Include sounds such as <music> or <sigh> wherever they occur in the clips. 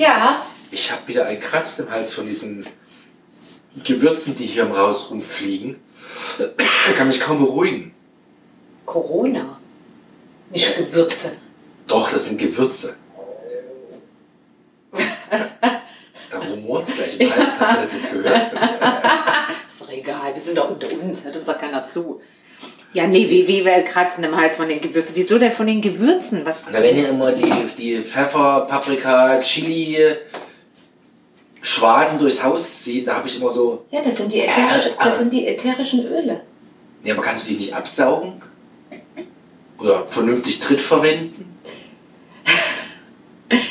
Ja, Ich habe wieder einen Kratz im Hals von diesen Gewürzen, die hier im Haus rumfliegen. Ich kann mich kaum beruhigen. Corona. Nicht Gewürze. Doch, das sind Gewürze. <laughs> Da rumort es gleich im Hals. Habt ihr das jetzt gehört? <laughs> Ist doch egal, wir sind doch unter uns, hört uns doch keiner zu. Ja, nee, wie, wie wir kratzen im Hals von den Gewürzen. Wieso denn von den Gewürzen? Was? Na, wenn ihr immer die, die Pfeffer, Paprika, Chili, Schwaden durchs Haus zieht, da habe ich immer so. Ja, das sind die, ätherischen, das sind die ätherischen Öle. Ja, aber kannst du die nicht absaugen? Oder vernünftig Tritt verwenden?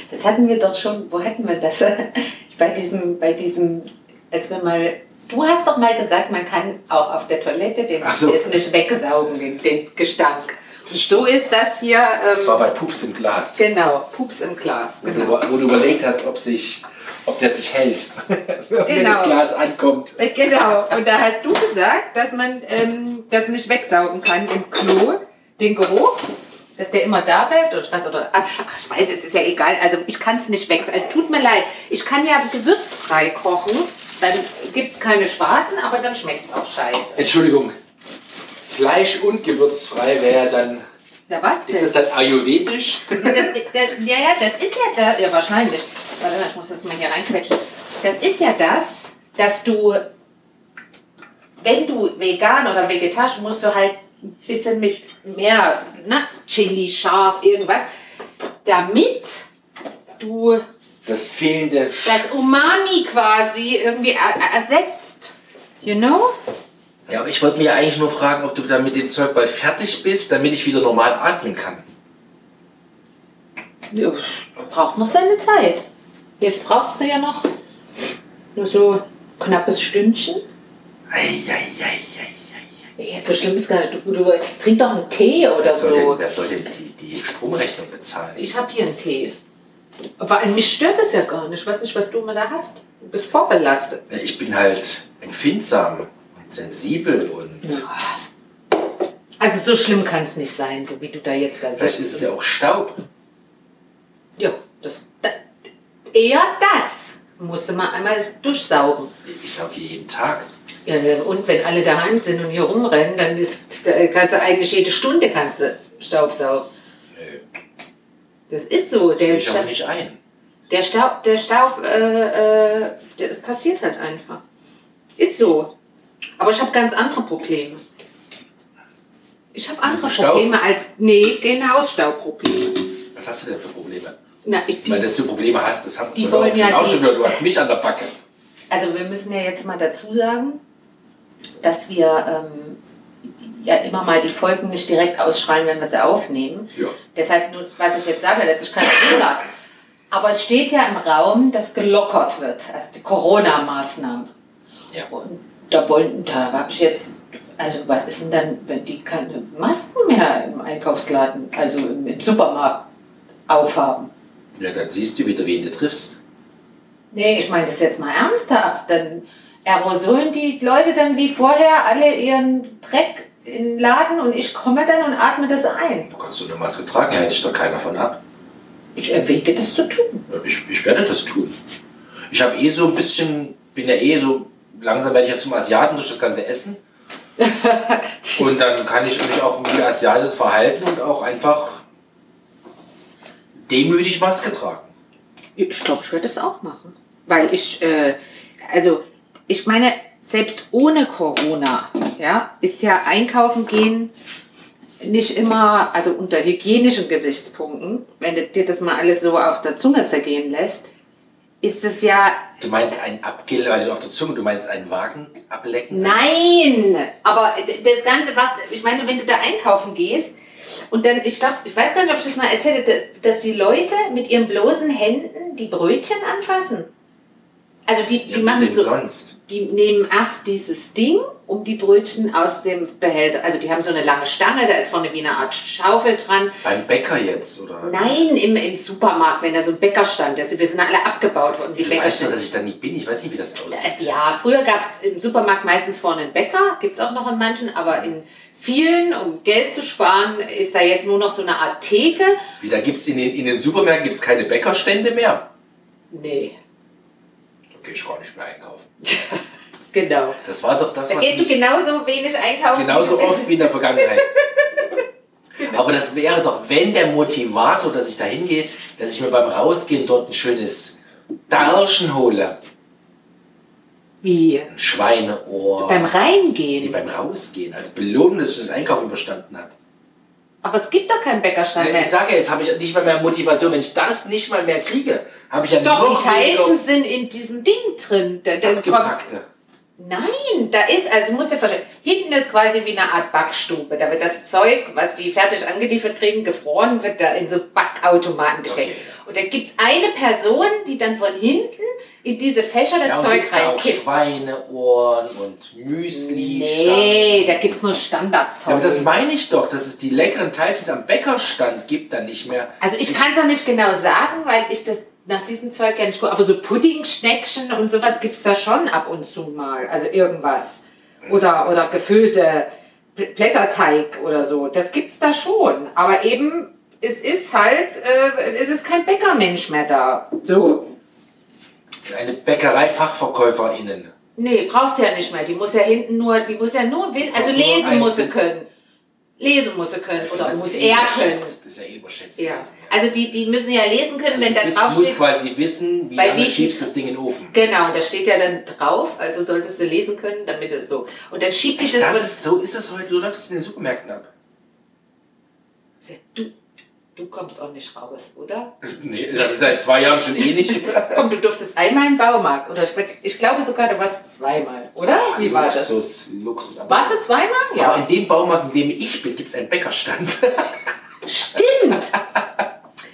Das hatten wir doch schon, wo hatten wir das? <laughs> Bei diesem, bei diesem, als wir mal, du hast doch mal gesagt, man kann auch auf der Toilette den so. nicht wegsaugen, den, den Gestank. So ist das hier, Das war ähm, bei Pups im Glas. genau, Pups im Glas. Wo du, Genau. wo du überlegt hast, ob, sich, ob der sich hält. <laughs> Wenn Genau. das Glas ankommt. Äh, Genau, und da hast du gesagt, dass man ähm, das nicht wegsaugen kann im Klo, den Geruch, dass der immer da bleibt oder was oder ach, ich weiß, es ist ja egal, also ich kann es nicht wegsaugen. Es tut mir leid, ich kann ja gewürzfrei kochen, dann gibt es keine Spaten, aber dann schmeckt es auch scheiße. Entschuldigung. Fleisch und gewürzfrei wäre dann. Na was Ist denn? das dann ayurvedisch? Das, das, ja, ja, das ist ja das, ja wahrscheinlich. Warte mal, ich muss das mal hier reinquetschen. Das ist ja das, dass du, wenn du vegan oder vegetarisch, musst du halt ein bisschen mit mehr ne, Chili, scharf, irgendwas, damit du Das fehlende. das Umami quasi irgendwie er ersetzt. You know? Ja, aber ich wollte mir ja eigentlich nur fragen, ob du dann mit dem Zeug bald fertig bist, damit ich wieder normal atmen kann. Ja, braucht noch seine Zeit. Jetzt brauchst du ja noch nur so ein knappes Stündchen. Eieieiei. Jetzt so schlimm ist gar nicht. Du, du trink doch einen Tee oder soll, denn, so. wer soll denn die, die Stromrechnung bezahlen? Ich habe hier einen Tee. Aber an mich stört das ja gar nicht. Ich weiß nicht, was du immer da hast. Du bist vorbelastet. Ich bin halt empfindsam und sensibel und Also so schlimm kann es nicht sein, so wie du da jetzt da vielleicht sitzt. ist es ja auch Staub. ja, das, da, eher das musste man einmal durchsaugen. Ich sauge jeden Tag. Ja, und wenn alle daheim sind und hier rumrennen, dann ist, da kannst du eigentlich jede Stunde kannst du Staubsaugen. Das ist so. Der, ich Sta- nicht ein. der Staub, der Staub, äh, äh, der, es passiert halt einfach. Ist so. Aber ich habe ganz andere Probleme. Ich habe andere Staub? Probleme als, nee, gehen Hausstaubprobleme. Was hast du denn für Probleme? Na, ich, Ich meine, dass du Probleme hast, das haben Die wollen ja auch die- schon gehört. Du hast mich an der Backe. Also wir müssen ja jetzt mal dazu sagen, dass wir ähm, ja immer mal die Folgen nicht direkt ausschreien, wenn wir sie aufnehmen. Ja. Deshalb, nur, was ich jetzt sage, das ist kein Fehler. Aber es steht ja im Raum, dass gelockert wird, also die Corona-Maßnahmen. Ja. Und da wollen, da habe ich jetzt, also was ist denn dann, wenn die keine Masken mehr im Einkaufsladen, also im, im Supermarkt aufhaben? Ja, dann siehst du wieder, wen du triffst. Nee, ich meine das jetzt mal ernsthaft. Dann aerosolen die Leute dann wie vorher alle ihren Dreck in den Laden und ich komme dann und atme das ein. Du kannst so eine Maske tragen, hält dich doch keiner von ab. Ich erwäge das zu tun. Ich, ich werde das tun. Ich habe eh so ein bisschen, bin ja eh so, langsam werde ich ja zum Asiaten durch das ganze Essen. <laughs> und dann kann ich mich auch wie Asiatisch verhalten und auch einfach demütig Maske tragen. Ich glaube, ich werde das auch machen. Weil ich, äh, also, ich meine, selbst ohne Corona, ja, ist ja einkaufen gehen nicht immer, also unter hygienischen Gesichtspunkten, wenn du dir das mal alles so auf der Zunge zergehen lässt, ist es ja Du meinst ein Abgel, also auf der Zunge, du meinst einen Wagen ablecken? Nein, aber das Ganze, was, ich meine, wenn du da einkaufen gehst und dann, ich glaube, ich weiß gar nicht, ob ich das mal erzählt habe, dass die Leute mit ihren bloßen Händen die Brötchen anfassen. Also die, die Ja, machen so, sonst? die nehmen erst dieses Ding, um die Brötchen aus dem Behälter, also die haben so eine lange Stange, da ist vorne wie eine Art Schaufel dran. Beim Bäcker jetzt, oder? Nein, im, im Supermarkt, wenn da so ein Bäckerstand ist, wir sind alle abgebaut worden, die Du Bäcker weißt doch, dass ich da nicht bin. Ich weiß nicht, wie das aussieht. äh, Ja, früher gab es im Supermarkt meistens vorne einen Bäcker, gibt es auch noch in manchen, aber in vielen, um Geld zu sparen, ist da jetzt nur noch so eine Art Theke. Wie, da gibt's in den, in den Supermärkten gibt's keine Bäckerstände mehr. Nee. Gehe ich gar nicht mehr einkaufen. <laughs> Genau. Das war doch das, Da was gehst du genauso wenig einkaufen. genauso oft wie in der Vergangenheit. <laughs> Aber das wäre doch, wenn der Motivator, dass ich da hingehe, dass ich mir beim Rausgehen dort ein schönes Darschen hole. Wie? Ein Schweineohr. Beim Nee, Reingehen. beim Rausgehen. Als Belohnung, dass ich das Einkaufen überstanden habe. Aber es gibt doch keinen Bäckerstand mehr. Ich sage ja, jetzt habe ich nicht mal mehr Motivation. Wenn ich das nicht mal mehr kriege, habe ich ja Doch, die Teilchen sind in diesem Ding drin. Da, da kommst, nein, da ist, also musst du dir vorstellen, hinten ist quasi wie eine Art Backstube. Da wird das Zeug, was die fertig angeliefert kriegen, gefroren, wird da in so Backautomaten gesteckt. Okay. Und da gibt es eine Person, die dann von hinten in diese Fächer das Ja, Zeug reinkippt. Schweineohren und Müsli. Nee, da gibt es nur Standardzeug. Ja, aber das meine ich doch, dass es die leckeren Teilchen am Bäckerstand gibt, dann nicht mehr. Also ich kann es auch nicht genau sagen, weil ich das nach diesem Zeug ja nicht gucke. Aber so Puddingschneckchen und sowas gibt es da schon ab und zu mal. Also irgendwas. Oder, oder gefüllte Bl- Blätterteig oder so. Das gibt's da schon. Aber eben, es ist halt, äh, es ist kein Bäckermensch mehr da. So. Eine Bäckerei-FachverkäuferInnen. Nee, brauchst du ja nicht mehr. Die muss ja hinten nur, die muss ja nur also lesen muss sie können. Lesen muss sie können. Ich Oder muss er können. Das ist ja eh überschätzt. Ja. gewesen, Also die, die müssen ja lesen können, Also wenn da du drauf Du musst steht. quasi wissen, wie viel- schiebst das Ding in den Ofen. Genau, und da steht ja dann drauf, also solltest du lesen können, damit es so. Und dann schiebt dich das. Das ist, so ist das heute, so läuft das in den Supermärkten ab. du, du kommst auch nicht raus, oder? Nee, das ist seit zwei Jahren schon eh nicht. <laughs> Komm, du durftest einmal im Baumarkt. Oder ich, glaube sogar, du warst zweimal, oder? Wie war das? Luxus, Luxus. Aber, Warst du zweimal? aber Ja. in dem Baumarkt, in dem ich bin, gibt es einen Bäckerstand. Stimmt!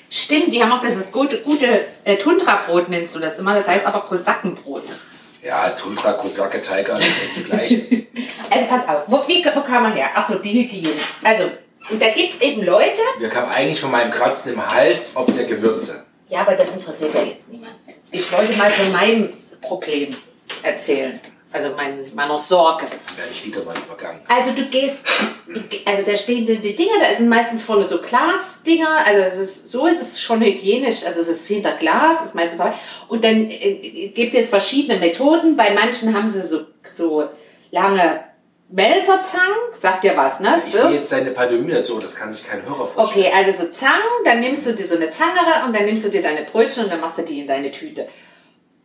Stimmt, die haben auch dieses gute, gute äh, Tundra-Brot, nennst du das immer. Das heißt aber Kosakenbrot. ja, Tundra, Kosake, Tiger, das ist das Gleiche. <laughs> Also pass auf, wo, wie, wo kam man her? Achso, die Hygiene. Also, und da gibt es eben Leute, Wir kamen eigentlich von meinem Kratzen im Hals, ob der Gewürze. Ja, aber das interessiert ja jetzt niemand. Ich wollte mal von meinem Problem erzählen. Also mein, meiner Sorge. Dann werde ich wieder mal übergangen. Also du gehst, du, also da stehen die, die Dinger, da sind meistens vorne so Glasdinger, also es ist, so ist es schon hygienisch, also es ist hinter Glas, ist meistens vorbei. Und dann äh, gibt es verschiedene Methoden, bei manchen haben sie so, so lange Melserzangen, sagt dir was, ne? Ich So. sehe jetzt deine Pandemie dazu, das kann sich kein Hörer vorstellen. Okay, also so Zangen, dann nimmst du dir so eine Zange und dann nimmst du dir deine Brötchen und dann machst du die in deine Tüte.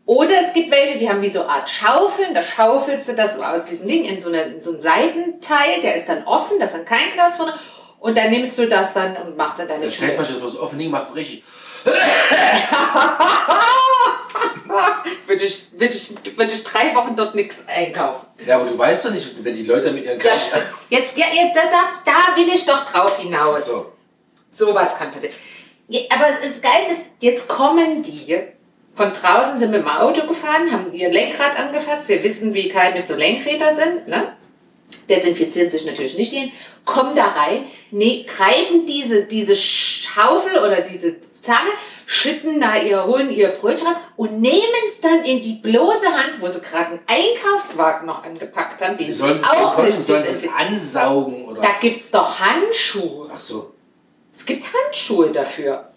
Oder es gibt welche, die haben wie so eine Art Schaufeln, da schaufelst du das so aus diesem Ding in so, eine, in so einen Seitenteil, der ist dann offen, da ist dann kein Glas vorne. Und dann nimmst du das dann und machst dann deine Dann stellt man Tüte. sich das offen Ding, macht richtig. <laughs> Würde ich, würde, ich, würde ich drei Wochen dort nichts einkaufen. Ja, aber du weißt doch nicht, wenn die Leute mit ihren Ja, Kasten. jetzt, ja, jetzt, da, da, da will ich doch drauf hinaus. So. Sowas kann passieren. Ja, aber das Geilste ist, jetzt kommen die von draußen, sind mit dem Auto gefahren, haben ihr Lenkrad angefasst. Wir wissen, wie keimisch so Lenkräder sind. Ne? Desinfizieren sich natürlich nicht hin. Kommen da rein, ne, greifen diese, diese Schaufel oder diese Zange, schütten da ihr, holen ihr Brötchen raus und nehmen es dann in die bloße Hand, wo sie gerade einen Einkaufswagen noch angepackt haben, den Die sie sollen es auch nicht sie es desinfizieren. ansaugen oder. Da gibt's doch Handschuhe. Ach so. Es gibt Handschuhe dafür.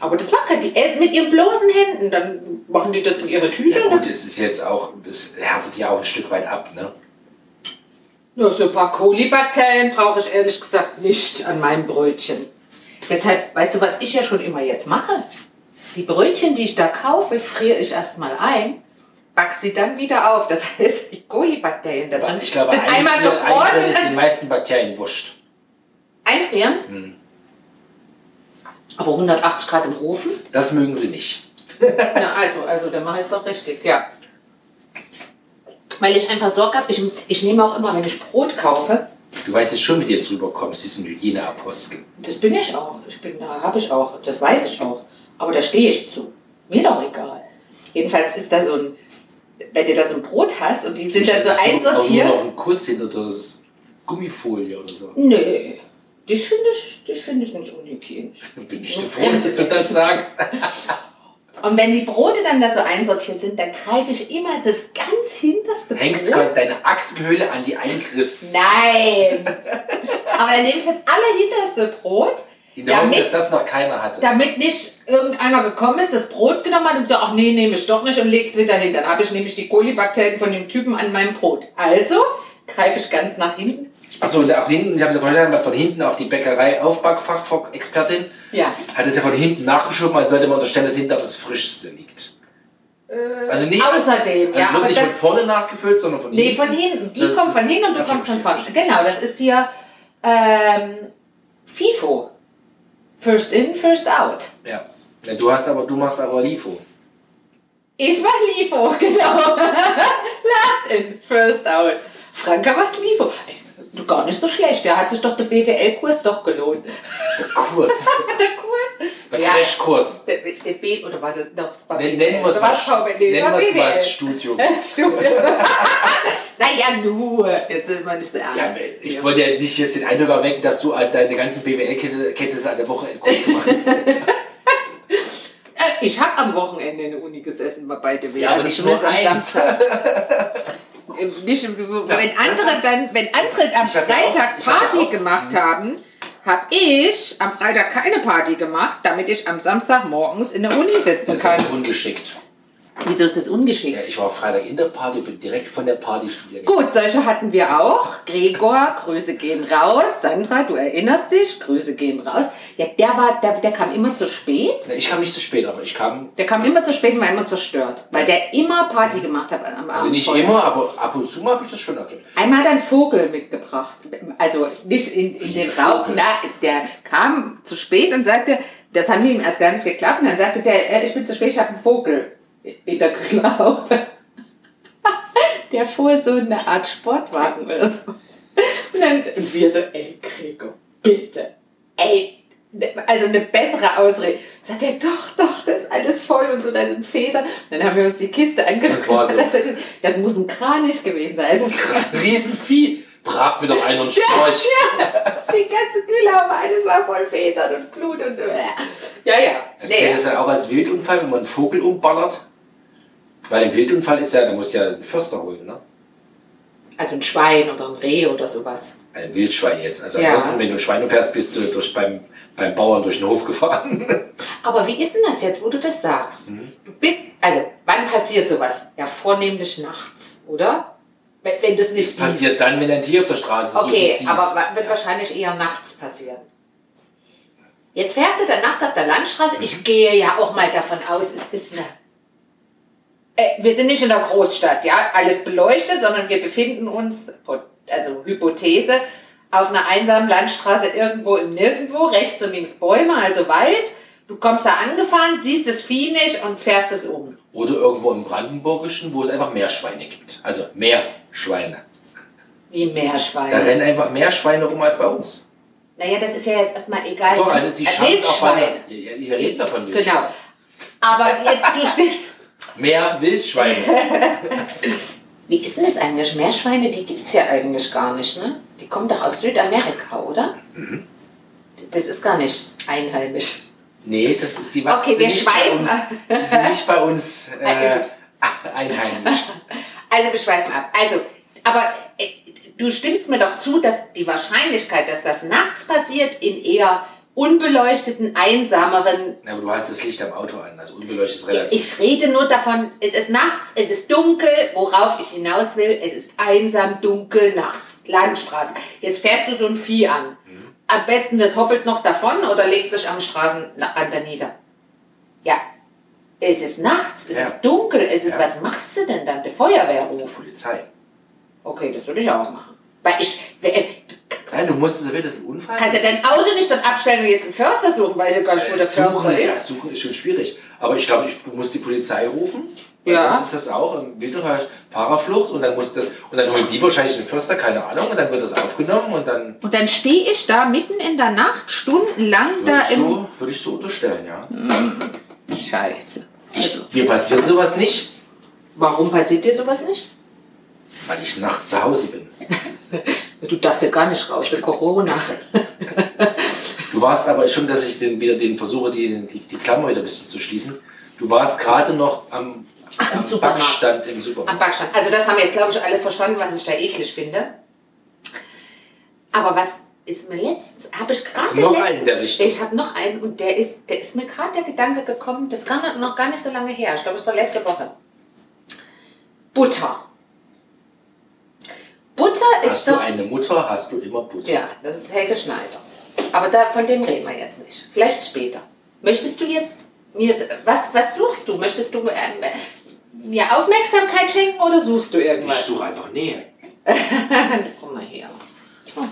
Aber das machen die äh, mit ihren bloßen Händen. Dann machen die das in ihre Tüte. Ja und gut, es ist jetzt auch, es härtet ja auch ein Stück weit ab, ne? Ja, so ein paar Kolibakterien brauche ich ehrlich gesagt nicht an meinem Brötchen. Deshalb, weißt du, was ich ja schon immer jetzt mache? Die Brötchen, die ich da kaufe, friere ich erstmal ein, back sie dann wieder auf. Das <laughs> heißt, die Kolibakterien da drin Ich glaube, sind einmal einfrieren, gefroren ist dann meisten Bakterien wurscht. einfrieren. Aber 180 Grad im Ofen? Das mögen sie nicht. <laughs> Ja, also, also, dann mache ich es doch richtig, ja. Weil ich einfach Sorge habe, ich, ich nehme auch immer, wenn ich Brot kaufe, Du weißt jetzt schon, wie du jetzt rüberkommst, diesen Hygieneapostel. das bin ich auch, ich bin, da habe ich auch, das weiß ich auch, aber da stehe ich zu. Mir doch egal. Jedenfalls ist da so ein, wenn du da so ein Brot hast und die sind dann so einsortiert. noch ein Kuss hinter das Gummifolie oder so. Nö, das finde ich, das finde ich nicht unhygienisch. <laughs> Bin ich froh, dass du das sagst. <laughs> Und wenn die Brote dann da so einsortiert sind, dann greife ich immer das ganz hinterste Hängst du Brot. quasi deine Achselhöhle an die Eingriffs... Nein! <laughs> Aber dann nehme ich das allerhinterste Brot, In der Hoffnung, damit, dass das noch keiner hatte. damit nicht irgendeiner gekommen ist, das Brot genommen hat und gesagt, ach nee, nehme ich doch nicht und legt es wieder hin. Dann habe ich nämlich die Kolibakterien von dem Typen an meinem Brot. Also greife ich ganz nach hinten. Achso, und auch hinten, ich habe es ja verstanden, weil von hinten auch die Bäckerei Aufbackfachexpertin Ja. hat es ja von hinten nachgeschoben, also sollte man unterstellen, dass hinten auch das Frischste liegt. also nicht außerdem, also ja, es wird nicht von vorne nachgefüllt, sondern von Nee, hinten. von hinten. Die Das kommt von hinten und du kommst von vorne. Genau, das ist hier ähm, FIFO. First in, first out. Ja. Ja. Du hast aber, du machst aber LIFO. Ich mach LIFO, <laughs> genau. Last in, first out. Franka macht LIFO. Gar nicht so schlecht, da hat sich doch der BWL-Kurs doch gelohnt. Der Kurs. <laughs> der Kurs? Der Crashkurs. Der, der B, oder war das doch? das war Nennen BWL. nennen wir es mal? Nee, nennen mal als Studium. <laughs> Das Studium. naja, nur. Jetzt sind wir nicht so ernst. Ja, ich wollte ja nicht jetzt den Eindruck erwecken, dass du halt deine ganzen BWL-Kenntnisse an der Woche gut gemacht hast. Am Wochenende in der Uni gesessen bei beide Ja, aber nicht nur am eins. Nicht, wenn andere dann, wenn andere am Freitag Party gemacht haben, habe ich am Freitag keine Party gemacht, damit ich am Samstag morgens in der Uni sitzen kann. ungeschickt. Wieso ist das ungeschickt? Ja, ich war Freitag in der Party, bin direkt von der Party studieren. Gut, solche hatten wir auch. Gregor, Grüße gehen raus. Sandra, du erinnerst dich, Grüße gehen raus. Ja, der war, der, der kam immer zu spät. Na, Ich kam nicht zu spät, aber ich kam, Der kam immer zu spät und war immer zerstört. Weil der immer Party gemacht hat am Abend. also nicht vorher. immer, aber ab und zu mal habe ich das schon erlebt. Einmal hat er einen Vogel mitgebracht. Also nicht in, in den Raum. Na, der kam zu spät und sagte, das haben wir ihm erst gar nicht geklappt. Und dann sagte der, äh, ich bin zu spät, ich habe einen Vogel in der Kühlhaube. Der fuhr so eine Art Sportwagen so. Und, dann, und wir so, ey, Gregor, bitte. Ey, also eine bessere Ausrede. Sagt er, doch, doch, das ist alles voll und so, da sind Federn. Dann haben wir uns die Kiste angeguckt. Das so. <laughs> Das muss ein Kranich gewesen sein. Also, Riesenvieh. Brat mir doch einen und ja, Storch. ja, die ganze Kühlhaube, alles war voll Federn und Blut und äh. ja, ja. Erzählt Nee. das dann auch als Wildunfall, wenn man einen Vogel umballert? Weil ein Wildunfall ist ja, da musst du ja einen Förster holen, ne? Also ein Schwein oder ein Reh oder sowas. Ein Wildschwein jetzt. Also Ja. ansonsten, wenn du Schweine fährst, bist du durch beim, beim Bauern durch den Hof gefahren. <laughs> Aber wie ist denn das jetzt, wo du das sagst? Mhm. Du bist, also wann passiert sowas? Ja, vornehmlich nachts, oder? Wenn, wenn du es nicht siehst. Passiert dann, wenn ein Tier auf der Straße ist, Okay, aber wird wahrscheinlich eher nachts passieren. Jetzt fährst du dann nachts auf der Landstraße. Mhm. Ich gehe ja auch mal davon aus, es ist eine. Äh, wir sind nicht in der Großstadt, ja, alles beleuchtet, sondern wir befinden uns, also Hypothese, auf einer einsamen Landstraße irgendwo im Nirgendwo, rechts und links Bäume, also Wald. Du kommst da angefahren, siehst das Vieh nicht und fährst es um. Oder irgendwo im Brandenburgischen, wo es einfach mehr Schweine gibt. Also mehr Schweine. Wie Meerschweine. Da rennen einfach mehr Schweine rum als bei uns. Naja, das ist ja jetzt erstmal egal. Doch, also die ja, ja, Wir reden davon Genau. Aber jetzt, du stehst. <laughs> Mehr Wildschweine. <laughs> Wie ist denn das eigentlich? Meerschweine, die gibt es ja eigentlich gar nicht, ne? Die kommen doch aus Südamerika, oder? Mhm. Das ist gar nicht einheimisch. Nee, das ist die wachsen Okay, wir nicht bei schweifen uns. Das <laughs> ist nicht bei uns <laughs> Ah, äh, einheimisch. Also wir schweifen ab. Also, aber äh, du stimmst mir doch zu, dass die Wahrscheinlichkeit, dass das nachts passiert, in eher unbeleuchteten, einsameren Ja, aber du hast das Licht am Auto an, also unbeleuchtet ist relativ. Ich rede nur davon, es ist nachts, es ist dunkel, worauf ich hinaus will, es ist einsam, dunkel, nachts, Landstraße. Jetzt fährst du so ein Vieh an. Am besten das hoppelt noch davon oder legt sich am Straßenrand da nieder. Ja, es ist nachts, es Ja. ist dunkel, es ist, Ja. was machst du denn dann? Der Feuerwehrruf. Polizei. Okay, das würde ich auch machen. Weil ich, äh, Nein, du musst, so wird das ein Unfall. kannst du dein Auto nicht dort abstellen und jetzt einen Förster suchen, weil ich ja gar nicht, wo der suchen, Förster ja, ist. suchen ist schon schwierig. Aber ich glaube, ich, du musst die Polizei rufen. Ja. Sonst ist das auch im Wildunfall Fahrerflucht und dann muss das, und dann holen die wahrscheinlich einen Förster, keine Ahnung, und dann wird das aufgenommen und dann Und dann stehe ich da mitten in der Nacht, stundenlang würde da im... so, würde ich so unterstellen, ja. Scheiße. Also, Mir passiert sowas nicht, warum passiert dir sowas nicht? weil ich nachts zu Hause bin. <laughs> Du darfst ja gar nicht raus, für Corona. Du warst aber schon, dass ich den, wieder den versuche, die, die, die Klammer wieder ein bisschen zu schließen. Du warst gerade noch am, Ach, im am Supermarkt. Backstand im Am Supermarkt. Backstand. Also das haben wir jetzt, glaube ich, alle verstanden, was ich da eklig finde. Aber was, ist mir letztens, habe ich gerade noch letztens, einen in der Richtung? Ich habe noch einen und der ist, der ist mir gerade der Gedanke gekommen, das ist noch gar nicht so lange her. Ich glaube, es war letzte Woche. Butter. Butter ist Hast du doch. eine Mutter, hast du immer Butter. Ja, das ist Helge Schneider. Aber da, von dem reden wir jetzt nicht. Vielleicht später. Möchtest du jetzt mir, was, was suchst du? Möchtest du ähm, mir Aufmerksamkeit schenken oder suchst du Ich irgendwas? suche einfach Nähe. <laughs> Guck mal hier. Oh.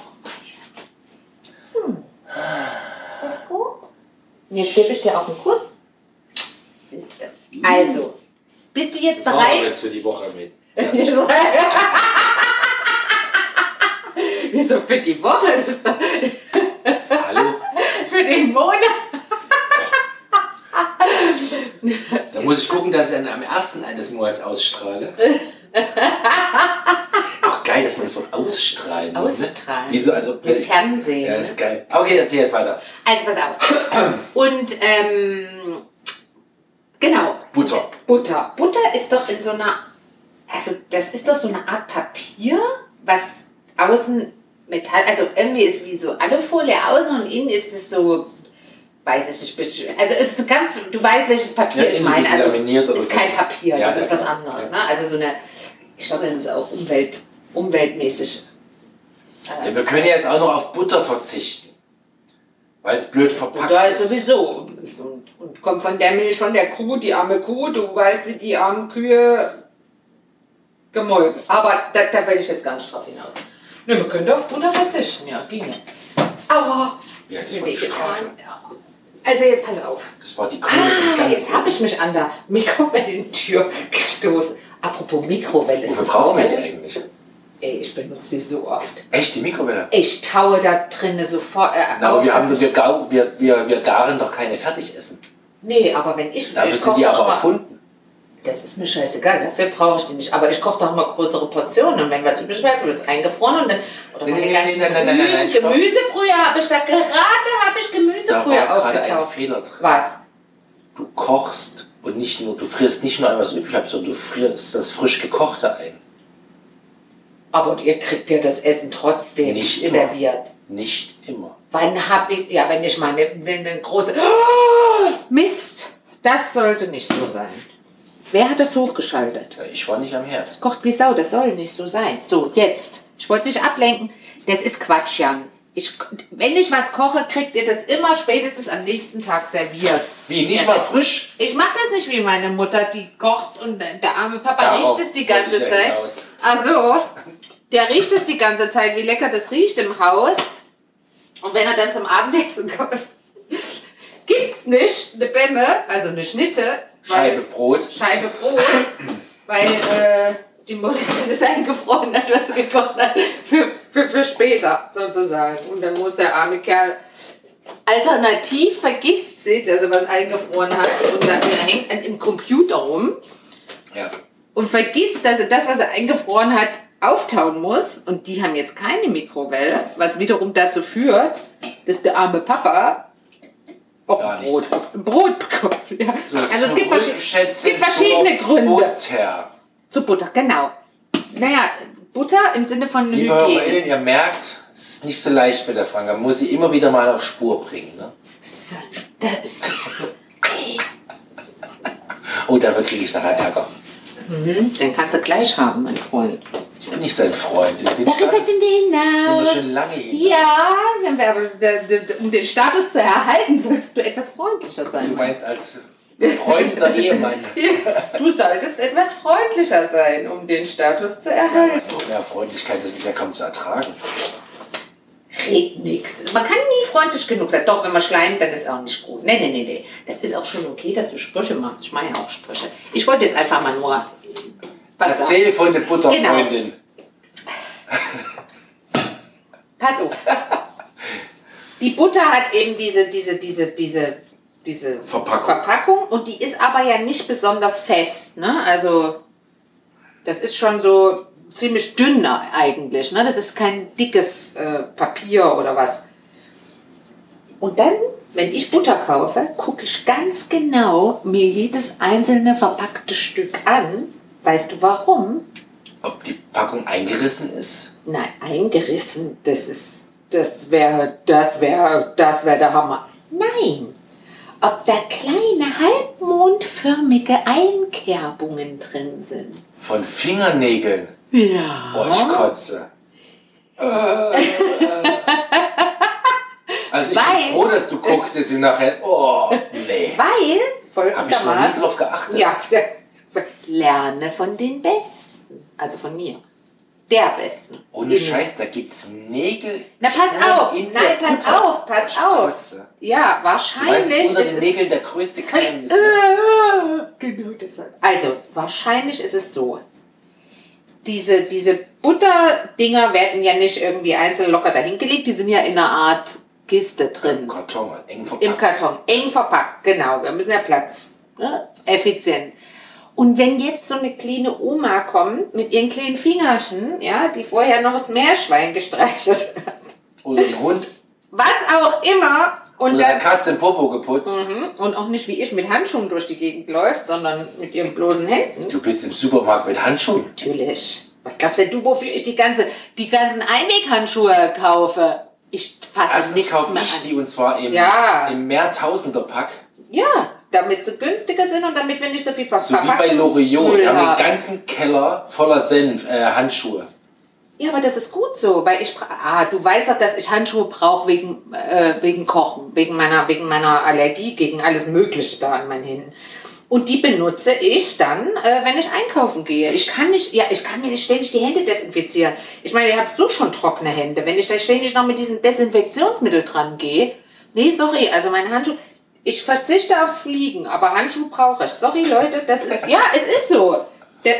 Hm. Ist das gut? Jetzt gebe ich dir auch einen Kuss. Also, bist du jetzt Das bereit? jetzt für die Woche mit. <laughs> <laughs> Für die Woche? Hallo? für den Monat. Da muss ich gucken, dass ich dann am ersten eines Monats ausstrahle. Auch geil, dass man das Wort ausstrahlen muss, Ausstrahlen. Ne? Wieso? Also, Im Fernsehen. Ja, ist geil. Okay, erzähl jetzt weiter. Also pass auf. Und ähm, genau, Butter. Butter. Butter ist doch in so einer, also das ist doch so eine Art Papier, was außen Metall, also irgendwie ist wie so Alufolie außen und innen ist es so, weiß ich nicht, bisschen- also es ist so ganz, du weißt welches Papier Ja, ich meine, also ist so. kein Papier, Ja, das ja, ist was ja. anderes, Ja. ne? Also so eine, ich glaube, das ist auch Umwelt, umweltmäßig. Ja, wir können jetzt auch noch auf Butter verzichten. Weil es blöd verpackt Da ist. sowieso. Und, und kommt von der Milch von der Kuh, die arme Kuh, du weißt, wie die armen Kühe gemolken. Aber da, da will ich jetzt gar nicht drauf hinaus. Ne, wir können auf Butter verzichten, ja, ginge. Aua! Ja, das war die. Strafe. Also jetzt pass auf. Das war die Kohle von Ah, ganz jetzt habe ich mich an der Mikrowellentür <laughs> gestoßen. Apropos Mikrowelle. ist Wofür das brauchen wir auch- die eigentlich? Ey, ich benutze die so oft. Echt, die Mikrowelle? Ich taue da drinnen sofort äh, Na, aber auf, wir, dass haben, ich- wir, gau- wir, wir, wir garen doch keine Fertigessen. Nee, aber wenn ich... Dafür ich sind die koche aber immer- erfunden. Das ist mir scheißegal, dafür brauche ich die nicht. Aber ich koche doch mal größere Portionen. Und wenn was übrig bleibt, wird es eingefroren und dann. Oder Nee, meine nee, ganzen nee, nein, nein, nein, nein. Gemüsebrühe habe ich da gerade habe ich Da Gemüsebrühe war ein. Fehler drin. Was? Du kochst und nicht nur, du frisst nicht nur ein, was übrig bleibt, sondern du frisst das frisch gekochte ein. Aber ihr kriegt ja das Essen trotzdem Nicht immer. serviert. Nicht immer. Wann habe ich, ja, wenn ich meine, wenn eine große. Oh, Mist! Das sollte nicht so sein. Wer hat das hochgeschaltet? Ja, Ich war nicht am Herd. Kocht wie Sau, das soll nicht so sein. So, jetzt. Ich wollte nicht ablenken. Das ist Quatsch, Jan. Ich, wenn ich was koche, kriegt ihr das immer spätestens am nächsten Tag serviert. Wie, nicht Ja, mal das- frisch? Ich mache das nicht wie meine Mutter, die kocht und der arme Papa Darauf riecht es die ganze Zeit. hinaus. Ach so, der riecht es die ganze Zeit, wie lecker das riecht im Haus. Und wenn er dann zum Abendessen <laughs> kommt, gibt's nicht eine Bämme, also eine Schnitte. Weil- Scheibe Brot. Scheibe Brot, weil äh, die Mutter <laughs> das eingefroren hat, was sie gekocht hat, für, für, für später sozusagen. Und dann muss der arme Kerl alternativ vergisst sie, dass er was eingefroren hat und dann er hängt dann im Computer rum Ja. und vergisst, dass er das, was er eingefroren hat, auftauen muss. Und die haben jetzt keine Mikrowelle, was wiederum dazu führt, dass der arme Papa auch Gar nicht Brot, Brot bekommt. Ja. So, also es gibt, es gibt verschiedene Gründe. Butter. Zu Butter, genau. Naja, Butter im Sinne von Liebe Hygiene. HörerInnen, ihr merkt, es ist nicht so leicht mit der Frage. Man muss sie immer wieder mal auf Spur bringen. Ne? Das ist nicht so. <laughs> Oh, dafür kriege ich nachher Ärger. Den kannst du gleich haben, mein Freund. Ich bin nicht dein Freund. Darüber sind wir sind hinaus. wir schon lange hinaus. Ja, wir aber, um den Status zu erhalten, solltest du etwas freundlicher Du sein. meinst als <laughs> befreundeter Ehemann. Du solltest etwas freundlicher sein, um den Status zu erhalten. Ja, Freundlichkeit, das ist ja kaum zu ertragen. Red nix. Man kann nie freundlich genug sein. Doch, wenn man schleimt, dann ist auch nicht gut. Nee, nee, nee, nee. Das ist auch schon okay, dass du Sprüche machst. Ich mache ja auch Sprüche. Ich wollte jetzt einfach mal nur. Erzähl von der Butterfreundin. <laughs> Pass auf. Die Butter hat eben diese, diese, diese, diese, diese Verpackung. Verpackung und die ist aber ja nicht besonders fest. Ne? Also das ist schon so ziemlich dünn eigentlich. Ne? Das ist kein dickes äh, Papier oder was. Und dann, wenn ich Butter kaufe, gucke ich ganz genau mir jedes einzelne verpackte Stück an. Weißt du warum? Ob die Packung eingerissen ist? Nein, eingerissen, das ist das wäre, das wäre, das wäre der Hammer. Nein, ob da kleine halbmondförmige Einkerbungen drin sind. Von Fingernägeln. Ja. Oh, ich kotze. Äh, Also ich Weil- bin froh, dass du guckst jetzt im Nachhinein. Oh, nee. Weil, Hab ich noch nie folgendermaßen, drauf geachtet. ja, <laughs> lerne von den Besten. Also von mir. Der Besten. Ohne. Scheiß, da gibt's Nägel. Na, pass auf. in Nein, pass Butter. auf, pass auf. Ja, Du weißt, wahrscheinlich unter den Nägeln der größte Keim ist. Ne? Genau deshalb. Also, wahrscheinlich ist es so. Diese, diese Butterdinger werden ja nicht irgendwie einzeln locker dahingelegt, die sind ja in einer Art Kiste drin. Karton, eng Im verpackt. Karton. Eng verpackt, genau. Wir müssen ja Platz. Ne? Effizient. Und wenn jetzt so eine kleine Oma kommt mit ihren kleinen Fingerchen, ja, die vorher noch das Meerschwein gestreichelt hat, Oder ein Hund. was auch immer, und Oder dann Katze im Popo geputzt. Mhm. Und auch nicht wie ich mit Handschuhen durch die Gegend läuft, sondern mit ihren bloßen Händen. Du bist im Supermarkt mit Handschuhen. Natürlich. Was glaubst denn du, wofür ich die, ganze, die ganzen Einweghandschuhe kaufe? Ich fasse Erstens nichts kaufe ich an. die und zwar im, Ja. im Mehrtausender-Pack. Ja, damit sie günstiger sind und damit wir nicht so viel So wie bei Loriot. Die Müll haben den ganzen Keller voller Senf, äh, Handschuhe. Ja, aber das ist gut so, weil ich ah, du weißt doch, dass ich Handschuhe brauche wegen äh, wegen Kochen, wegen meiner wegen meiner Allergie gegen alles Mögliche da an meinen Händen. Und die benutze ich dann, äh, wenn ich einkaufen gehe. Ich kann nicht, ja, ich kann mir nicht ständig die Hände desinfizieren. Ich meine, ich habe so schon trockene Hände. Wenn ich da ständig noch mit diesem Desinfektionsmittel dran gehe, nee, sorry, also mein Handschuh, ich verzichte aufs Fliegen, aber Handschuh brauche ich. Sorry, Leute, das ist, ja, es ist so.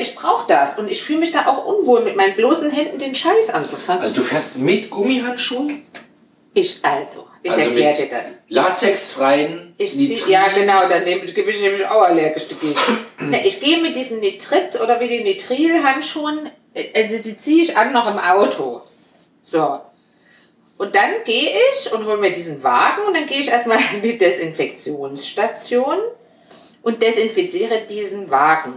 Ich brauche das und ich fühle mich da auch unwohl, mit meinen bloßen Händen den Scheiß anzufassen. Also du fährst mit Gummihandschuhen? ich also, ich also erkläre dir das. latexfreien Ich zieh, ja, genau, dann nehme, gebe ich nämlich auch allergisch dagegen. <clears throat> Ne, ich gehe mit diesen Nitrit- oder wie die Nitril-Handschuhen, also die ziehe ich an noch im Auto. So. Und dann gehe ich und hole mir diesen Wagen und dann gehe ich erstmal <laughs> in die Desinfektionsstation und desinfiziere diesen Wagen.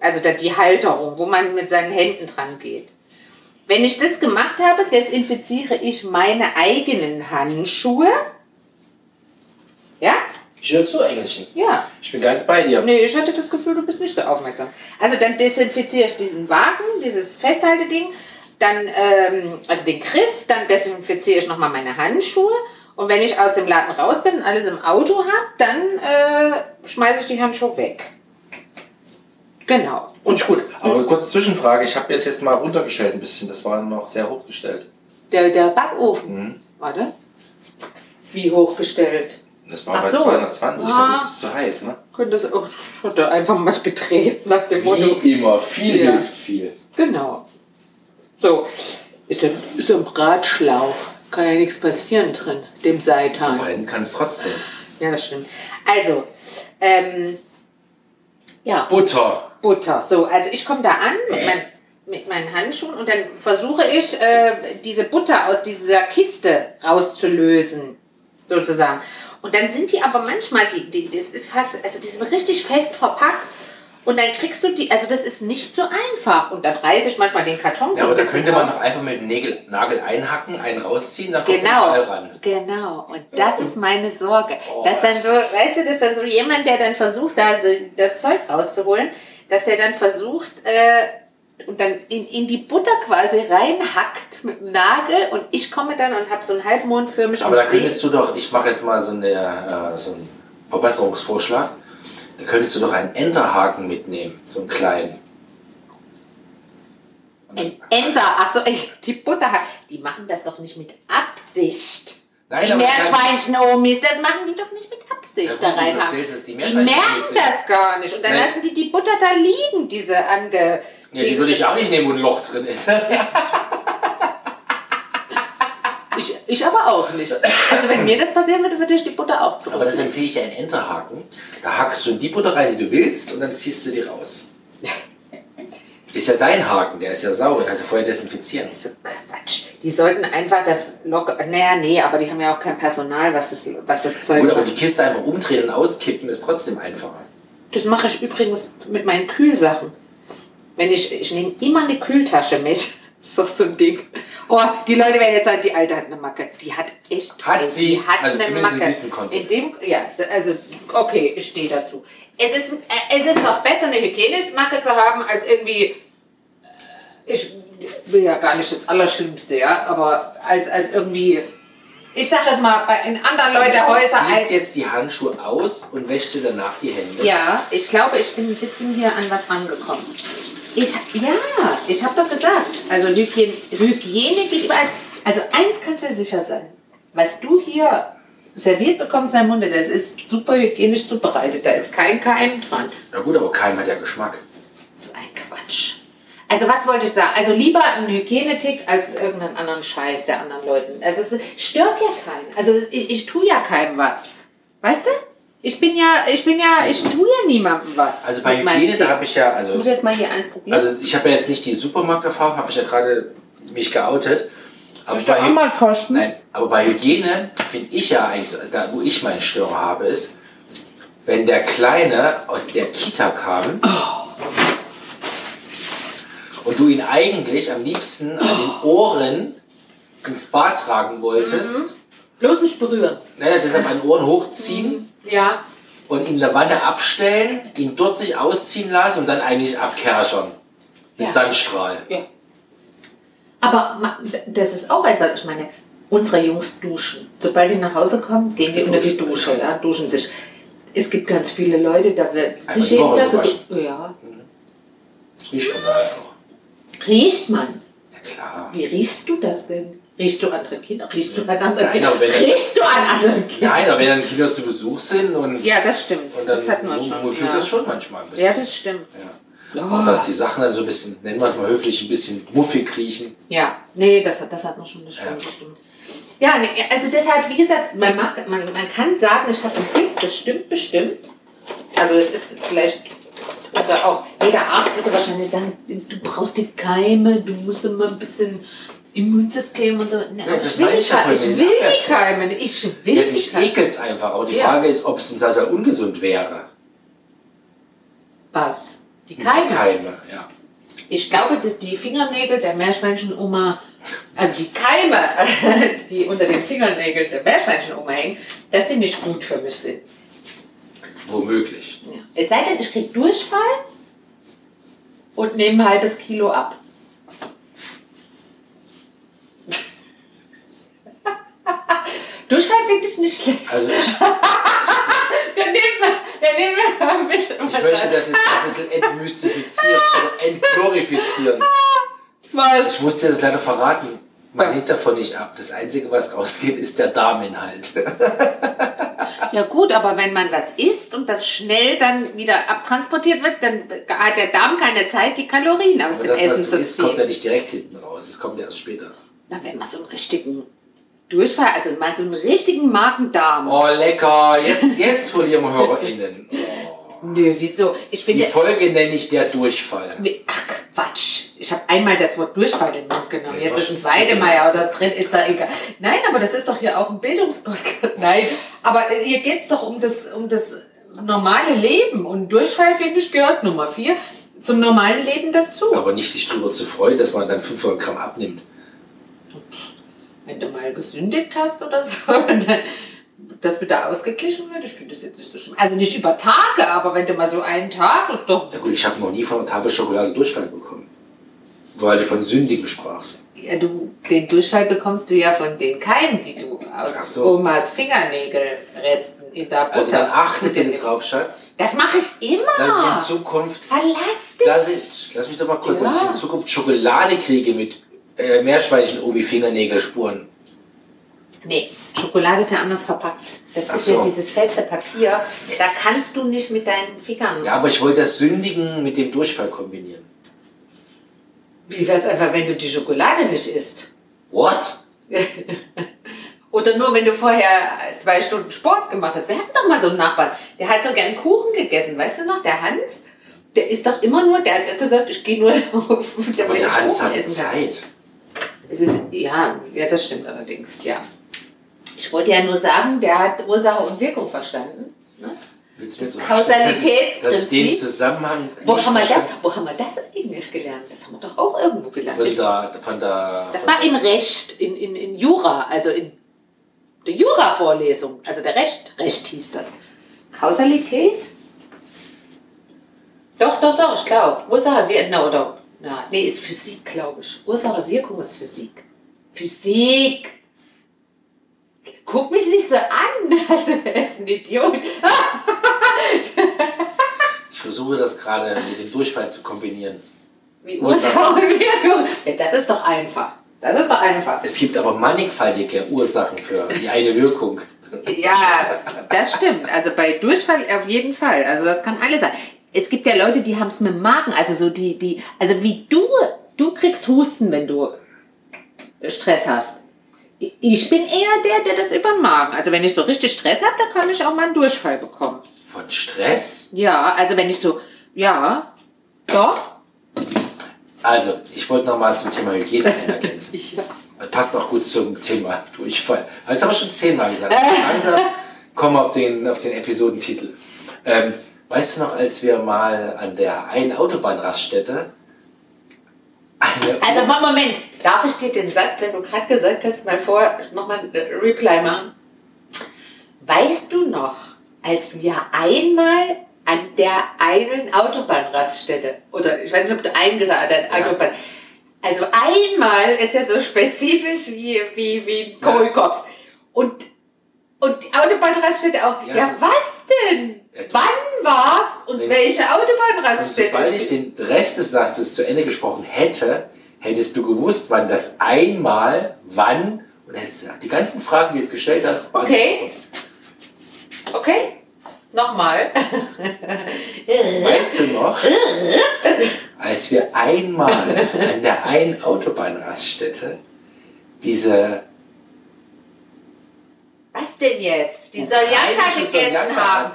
Also da die Halterung, wo man mit seinen Händen dran geht. Wenn ich das gemacht habe, desinfiziere ich meine eigenen Handschuhe. Ja? Ich höre zu, Engelchen. Ja. Ich bin ganz bei dir. Nee, ich hatte das Gefühl, du bist nicht so aufmerksam. Also dann desinfiziere ich diesen Wagen, dieses Festhalteding, dann ähm, also den Griff, dann desinfiziere ich nochmal meine Handschuhe und wenn ich aus dem Laden raus bin und alles im Auto habe, dann äh, schmeiße ich die Handschuhe weg. Genau. Und gut, aber kurze Zwischenfrage. Ich habe das jetzt mal runtergestellt ein bisschen. Das war noch sehr hochgestellt. Der, der Backofen. Warte. Wie hochgestellt? Das war Ach bei so. 220. Ah. Das ist zu heiß, ne? Könnte das auch, ich hatte einfach mal gedreht nach dem Motto. Wie immer. Viel Ja. hilft viel. Genau. So, ist ein, ist ein Bratschlauch. Kann ja nichts passieren drin, dem Seitan. Brennen kann es trotzdem. Ja, das stimmt. Also, ähm, ja, Butter. Butter. So, also ich komme da an mit, mein, mit meinen Handschuhen und dann versuche ich, äh, diese Butter aus dieser Kiste rauszulösen, sozusagen. Und dann sind die aber manchmal, die, die, das ist fast, also die sind richtig fest verpackt. Und dann kriegst du die, also das ist nicht so einfach. Und dann reiße ich manchmal den Karton Ja, aber da könnte man doch einfach mit dem Nägel, Nagel einhacken, einen rausziehen, dann kommt Genau, überall ran. genau. Und das ist meine Sorge. Oh, dass dann so, weißt du, dass dann so jemand, der dann versucht, da das Zeug rauszuholen, dass der dann versucht, äh, und dann in, in die Butter quasi reinhackt mit dem Nagel und ich komme dann und habe so einen halbmondförmig Aber da und seh- könntest du doch, ich mache jetzt mal so, eine, äh, so einen Verbesserungsvorschlag, da könntest du doch einen Enterhaken mitnehmen, so einen kleinen. ein Enter, achso, die Butter, die machen das doch nicht mit Absicht. Nein, die Meerschweinchen-Omis, das machen die doch nicht mit Absicht Ja, da gut, dass die Die merken das gar nicht. Und dann Nein. lassen die die Butter da liegen, diese ange... Ja, die würde ich auch nicht nehmen, wo ein Loch drin ist. <laughs> <laughs> Ich, aber auch nicht. Also wenn mir das passieren würde, würde ich die Butter auch zurück. Aber das empfehle ich dir, einen Enterhaken. Da hackst du in die Butter rein, die du willst, und dann ziehst du die raus. <laughs> Ist ja dein Haken, der ist ja sauber, kannst du vorher desinfizieren. so Quatsch. Die sollten einfach das locker... Naja, nee, aber die haben ja auch kein Personal, was das, was das Zeug Gut, aber die Kiste einfach umdrehen und auskippen ist trotzdem einfacher. Das mache ich übrigens mit meinen Kühlsachen. Wenn ich, ich nehme immer eine Kühltasche mit. Das ist doch so ein Ding. Oh, die Leute werden jetzt sagen, die Alte hat eine Macke. Die hat echt. Hat eine- sie? Die hat Also eine zumindest in Macke. diesem Kontext. In dem, ja, also, okay, ich stehe dazu. Es ist, äh, es ist noch besser, eine Hygienimacke zu haben, als irgendwie. äh, Ich will ja gar nicht das Allerschlimmste, ja, aber als, als irgendwie. Ich sag es mal, bei in anderen Leute Häuser Du ziehst jetzt die Handschuhe aus und wäschst dir danach die Hände. Ja, ich glaube, ich bin ein bisschen hier an was rangekommen. Ich, ja, ich habe doch gesagt. Also Hygiene, Hygiene geht überall. Also eins kannst du sicher sein. Was du hier serviert bekommst in deinem Munde, das ist super hygienisch zubereitet. Da ist kein Keim dran. Na gut, aber Keim hat ja Geschmack. So ein Quatsch. Also was wollte ich sagen? Also lieber ein Hygienetick als irgendeinen anderen Scheiß der anderen Leuten. Also es stört ja keinen. Also ich, ich tue ja keinem was. Weißt du? Ich bin ja, ich bin ja, ich tue ja niemandem was. Also bei Hygiene, da habe ich ja, Ich muss also, jetzt mal hier eins probieren. also ich habe ja jetzt nicht die Supermarkterfahrung, habe ich ja gerade mich geoutet. Aber auch bei, mal kosten? nein, aber bei Hygiene finde ich ja eigentlich, so, da wo ich meinen Störer habe, ist, wenn der Kleine aus der Kita kam und du ihn eigentlich am liebsten an den Ohren ins Bad tragen wolltest, Bloß nicht berühren. ne, deshalb an den Ohren hochziehen Ja. und ihn in der Wanne abstellen, ihn dort sich ausziehen lassen und dann eigentlich abkerchern. Mit Ja. Sandstrahl. ja. Aber das ist auch etwas, ich meine, unsere Jungs duschen. Sobald die nach Hause kommen, gehen die unter die Dusche, ja, duschen sich. Es gibt ganz viele Leute, da wird nicht die jeden Tag geduscht. Ja. Das riecht man halt auch. Riecht man? Ja klar. Wie riechst du das denn? Riechst du andere Kinder? Riechst du an andere Nein, Kinder? aber wenn- Riechst du an andere Kinder? Nein, aber wenn dann Kinder zu Besuch sind und, Ja, das stimmt. und dann das hatten wir schon. muffelt ja. das schon manchmal ein bisschen. ja, das stimmt. Ja. Auch dass die Sachen dann so ein bisschen, nennen wir es mal höflich, ein bisschen muffig riechen. Ja, nee, das, hat- das hat man schon, das stimmt, Ja. das stimmt. Ja, also deshalb, wie gesagt, man, mag, man, man kann sagen, ich habe einen Tick, das stimmt bestimmt. Also es ist vielleicht, oder auch jeder Arzt würde wahrscheinlich sagen, du brauchst die Keime, du musst immer ein bisschen Immunsystem und so. Nee, Ja, ich will, die, ich ja ich will die. Keime, ich will Ja, die dich Keime. ekelt es einfach. Aber die Ja. Frage ist, ob es im Sasa ungesund wäre. Was? Die Keime? Keime, ja. Ich glaube, dass die Fingernägel der Meerschweinchenoma, also die Keime, <laughs> die unter den Fingernägeln der Meerschweinchenoma hängen, dass die nicht gut für mich sind. Womöglich. Ja. Es sei denn, ich kriege Durchfall und nehme ein halbes Kilo ab. Durchfall finde ich nicht schlecht. Also ich, <laughs> Dann nehmen wir, dann nehmen wir ein bisschen ich was möchte an. das jetzt ein bisschen entmystifizieren, oder entglorifizieren. Was? Ich muss dir das leider verraten. Man Was? nimmt davon nicht ab. Das Einzige, was rausgeht, ist der Darminhalt. Ja gut, aber wenn man was isst und das schnell dann wieder abtransportiert wird, dann hat der Darm keine Zeit, die Kalorien aus Aber dem das, was Essen du zu isst, kommt ja ziehen. nicht direkt hinten raus. Das kommt erst später. Na, wenn man so einen richtigen Durchfall, also mal so einen richtigen Magen-Darm. Oh, lecker. Jetzt, jetzt verlieren wir HörerInnen. Oh. <laughs> Nö, wieso? Ich Die finde... Folge nenne ich der Durchfall. Ach, Quatsch. Ich habe einmal das Wort Durchfall in den Mund genommen. Das Jetzt ist ein schon zweite Mal, ja, das drin ist da egal. Nein, aber das ist doch hier auch ein Bildungspodcast. <laughs> Nein, aber hier geht es doch um das, um das normale Leben. Und Durchfall, finde ich, gehört Nummer vier zum normalen Leben dazu. Aber nicht sich darüber zu freuen, dass man dann 500 Gramm abnimmt. Wenn du mal gesündigt hast oder so, <laughs> dann das wieder ausgeglichen wird, ich finde das jetzt nicht so schlimm. Also nicht über Tage, aber wenn du mal so einen Tag, ist doch... Ja gut, ich habe noch nie von einer Tafel Schokolade Durchfall bekommen. Weil du von Sündigen sprachst. Ja, du, den Durchfall bekommst du ja von den Keimen, die du aus so. Omas Fingernägelresten in der Butter Also dann achte bitte drauf, Schatz, Das mache ich immer. dass ich in Zukunft, Verlass dich. dass ich, lass mich doch mal kurz, dass ich Ja. in Zukunft Schokolade kriege mit äh, Meerschweinchen-Obi-Fingernägelspuren. nee, Schokolade ist ja anders verpackt. Das Ach ist so. ja dieses feste Papier. Da kannst du nicht mit deinen Fingern. Ja, aber ich wollte das Sündigen mit dem Durchfall kombinieren. Wie wär's einfach, wenn du die Schokolade nicht isst? What? <laughs> Oder nur, wenn du vorher zwei Stunden Sport gemacht hast. Wir hatten doch mal so einen Nachbarn, der hat so gern Kuchen gegessen. Weißt du noch, der Hans? Der ist doch immer nur, der hat gesagt, ich gehe nur auf, <laughs> damit Aber ich der Hans Kuchen hatte essen kann. Es ist, ja, ja, das stimmt allerdings, ja. Ich wollte ja nur sagen, der hat Ursache und Wirkung verstanden. Ne? So- Kausalitätsprinzip. Dass ich den Zusammenhang. Wo haben, wir das, wo haben wir das eigentlich gelernt? Das haben wir doch auch irgendwo gelernt. Von der, von der, Das war in Recht, in, in, in Jura, also in der Jura-Vorlesung. Also der Recht, Recht hieß das. Kausalität? Doch, doch, doch, ich glaube. Ursache, wir, na, oder, na, nee, ist Physik, glaube ich. Ursache, Wirkung ist Physik. Physik! Guck mich nicht so an, <laughs> also ist ein Idiot. <laughs> Ich versuche das gerade mit dem Durchfall zu kombinieren. Wie Ursache. Ursache und Wirkung. Ja, das ist doch einfach. Das ist doch einfach. Es gibt aber mannigfaltige Ursachen für die eine Wirkung. Ja, das stimmt. Also bei Durchfall auf jeden Fall. Also das kann alles sein. Es gibt ja Leute, die haben es mit dem Magen. Also so die, die, also wie du, du kriegst Husten, wenn du Stress hast. Ich bin eher der, der das über den Magen. Also wenn ich so richtig Stress habe, dann kann ich auch mal einen Durchfall bekommen. Von Stress? Ja, also wenn ich so, ja, doch. Also, ich wollte nochmal zum Thema Hygiene <laughs> ergänzen. Ja. Passt auch gut zum Thema Durchfall. Das haben wir schon zehnmal gesagt. <laughs> Langsam kommen wir auf den, auf den Episodentitel. Ähm, weißt du noch, als wir mal an der einen Autobahnraststätte Also Mo- Moment, darf ich dir den Satz, den du gerade gesagt hast, mal vor, nochmal äh, Reply machen? Weißt du noch, als wir einmal an der einen Autobahnraststätte, oder ich weiß nicht, ob du einen gesagt hast, Ja. Autobahn, also einmal ist ja so spezifisch wie, wie, wie ein Kohlkopf. Und, und die Autobahnraststätte auch. Ja, Ja. was denn? Ja, Wann war's und Wenn- welche Autobahnraststätte? sobald ich den Rest des Satzes zu Ende gesprochen hätte, hättest du gewusst, wann das einmal, wann und hättest die ganzen Fragen, die du jetzt gestellt hast, Okay. Okay. Nochmal. <laughs> Weißt du noch, als wir einmal an der einen Autobahnraststätte diese Was denn jetzt? Die Soljanka ukrainische gegessen Soljanka haben.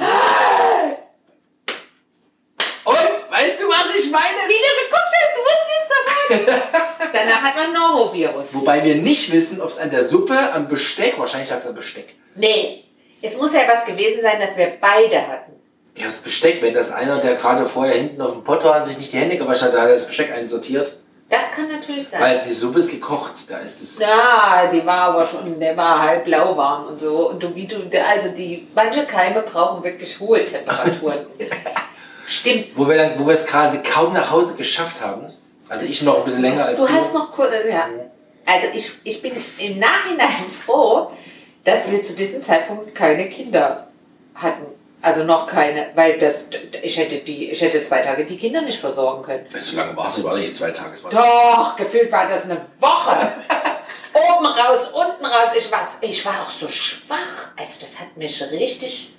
Und, weißt du, was ich meine? Wie du geguckt hast, du wusstest sofort. <laughs> Danach hat man Norovirus. Wobei wir nicht wissen, ob es an der Suppe, am Besteck, wahrscheinlich lag es am Besteck. Nee. Es muss ja was gewesen sein, dass wir beide hatten. Ja, das Besteck, wenn das einer, der gerade vorher hinten auf dem Pott war und sich nicht die Hände gewaschen hat, da hat er das Besteck einsortiert. Das kann natürlich sein. Weil die Suppe ist gekocht, da ist es. Ja, die war aber schon, der war halt lauwarm und so. Und du, wie du, also die, manche Keime brauchen wirklich hohe Temperaturen. <laughs> Stimmt. Wo wir dann, wo wir es quasi kaum nach Hause geschafft haben. Also ich noch ein bisschen länger als Du hast noch kurz, ja. Also ich, ich bin im Nachhinein <laughs> froh, dass wir zu diesem Zeitpunkt keine Kinder hatten. Also noch keine, weil das, ich hätte die, ich hätte zwei Tage die Kinder nicht versorgen können. So lange war es, war nicht zwei Tage. es war- Doch, gefühlt war das eine Woche. <laughs> Oben raus, unten raus. Ich war, ich war auch so schwach. Also das hat mich richtig.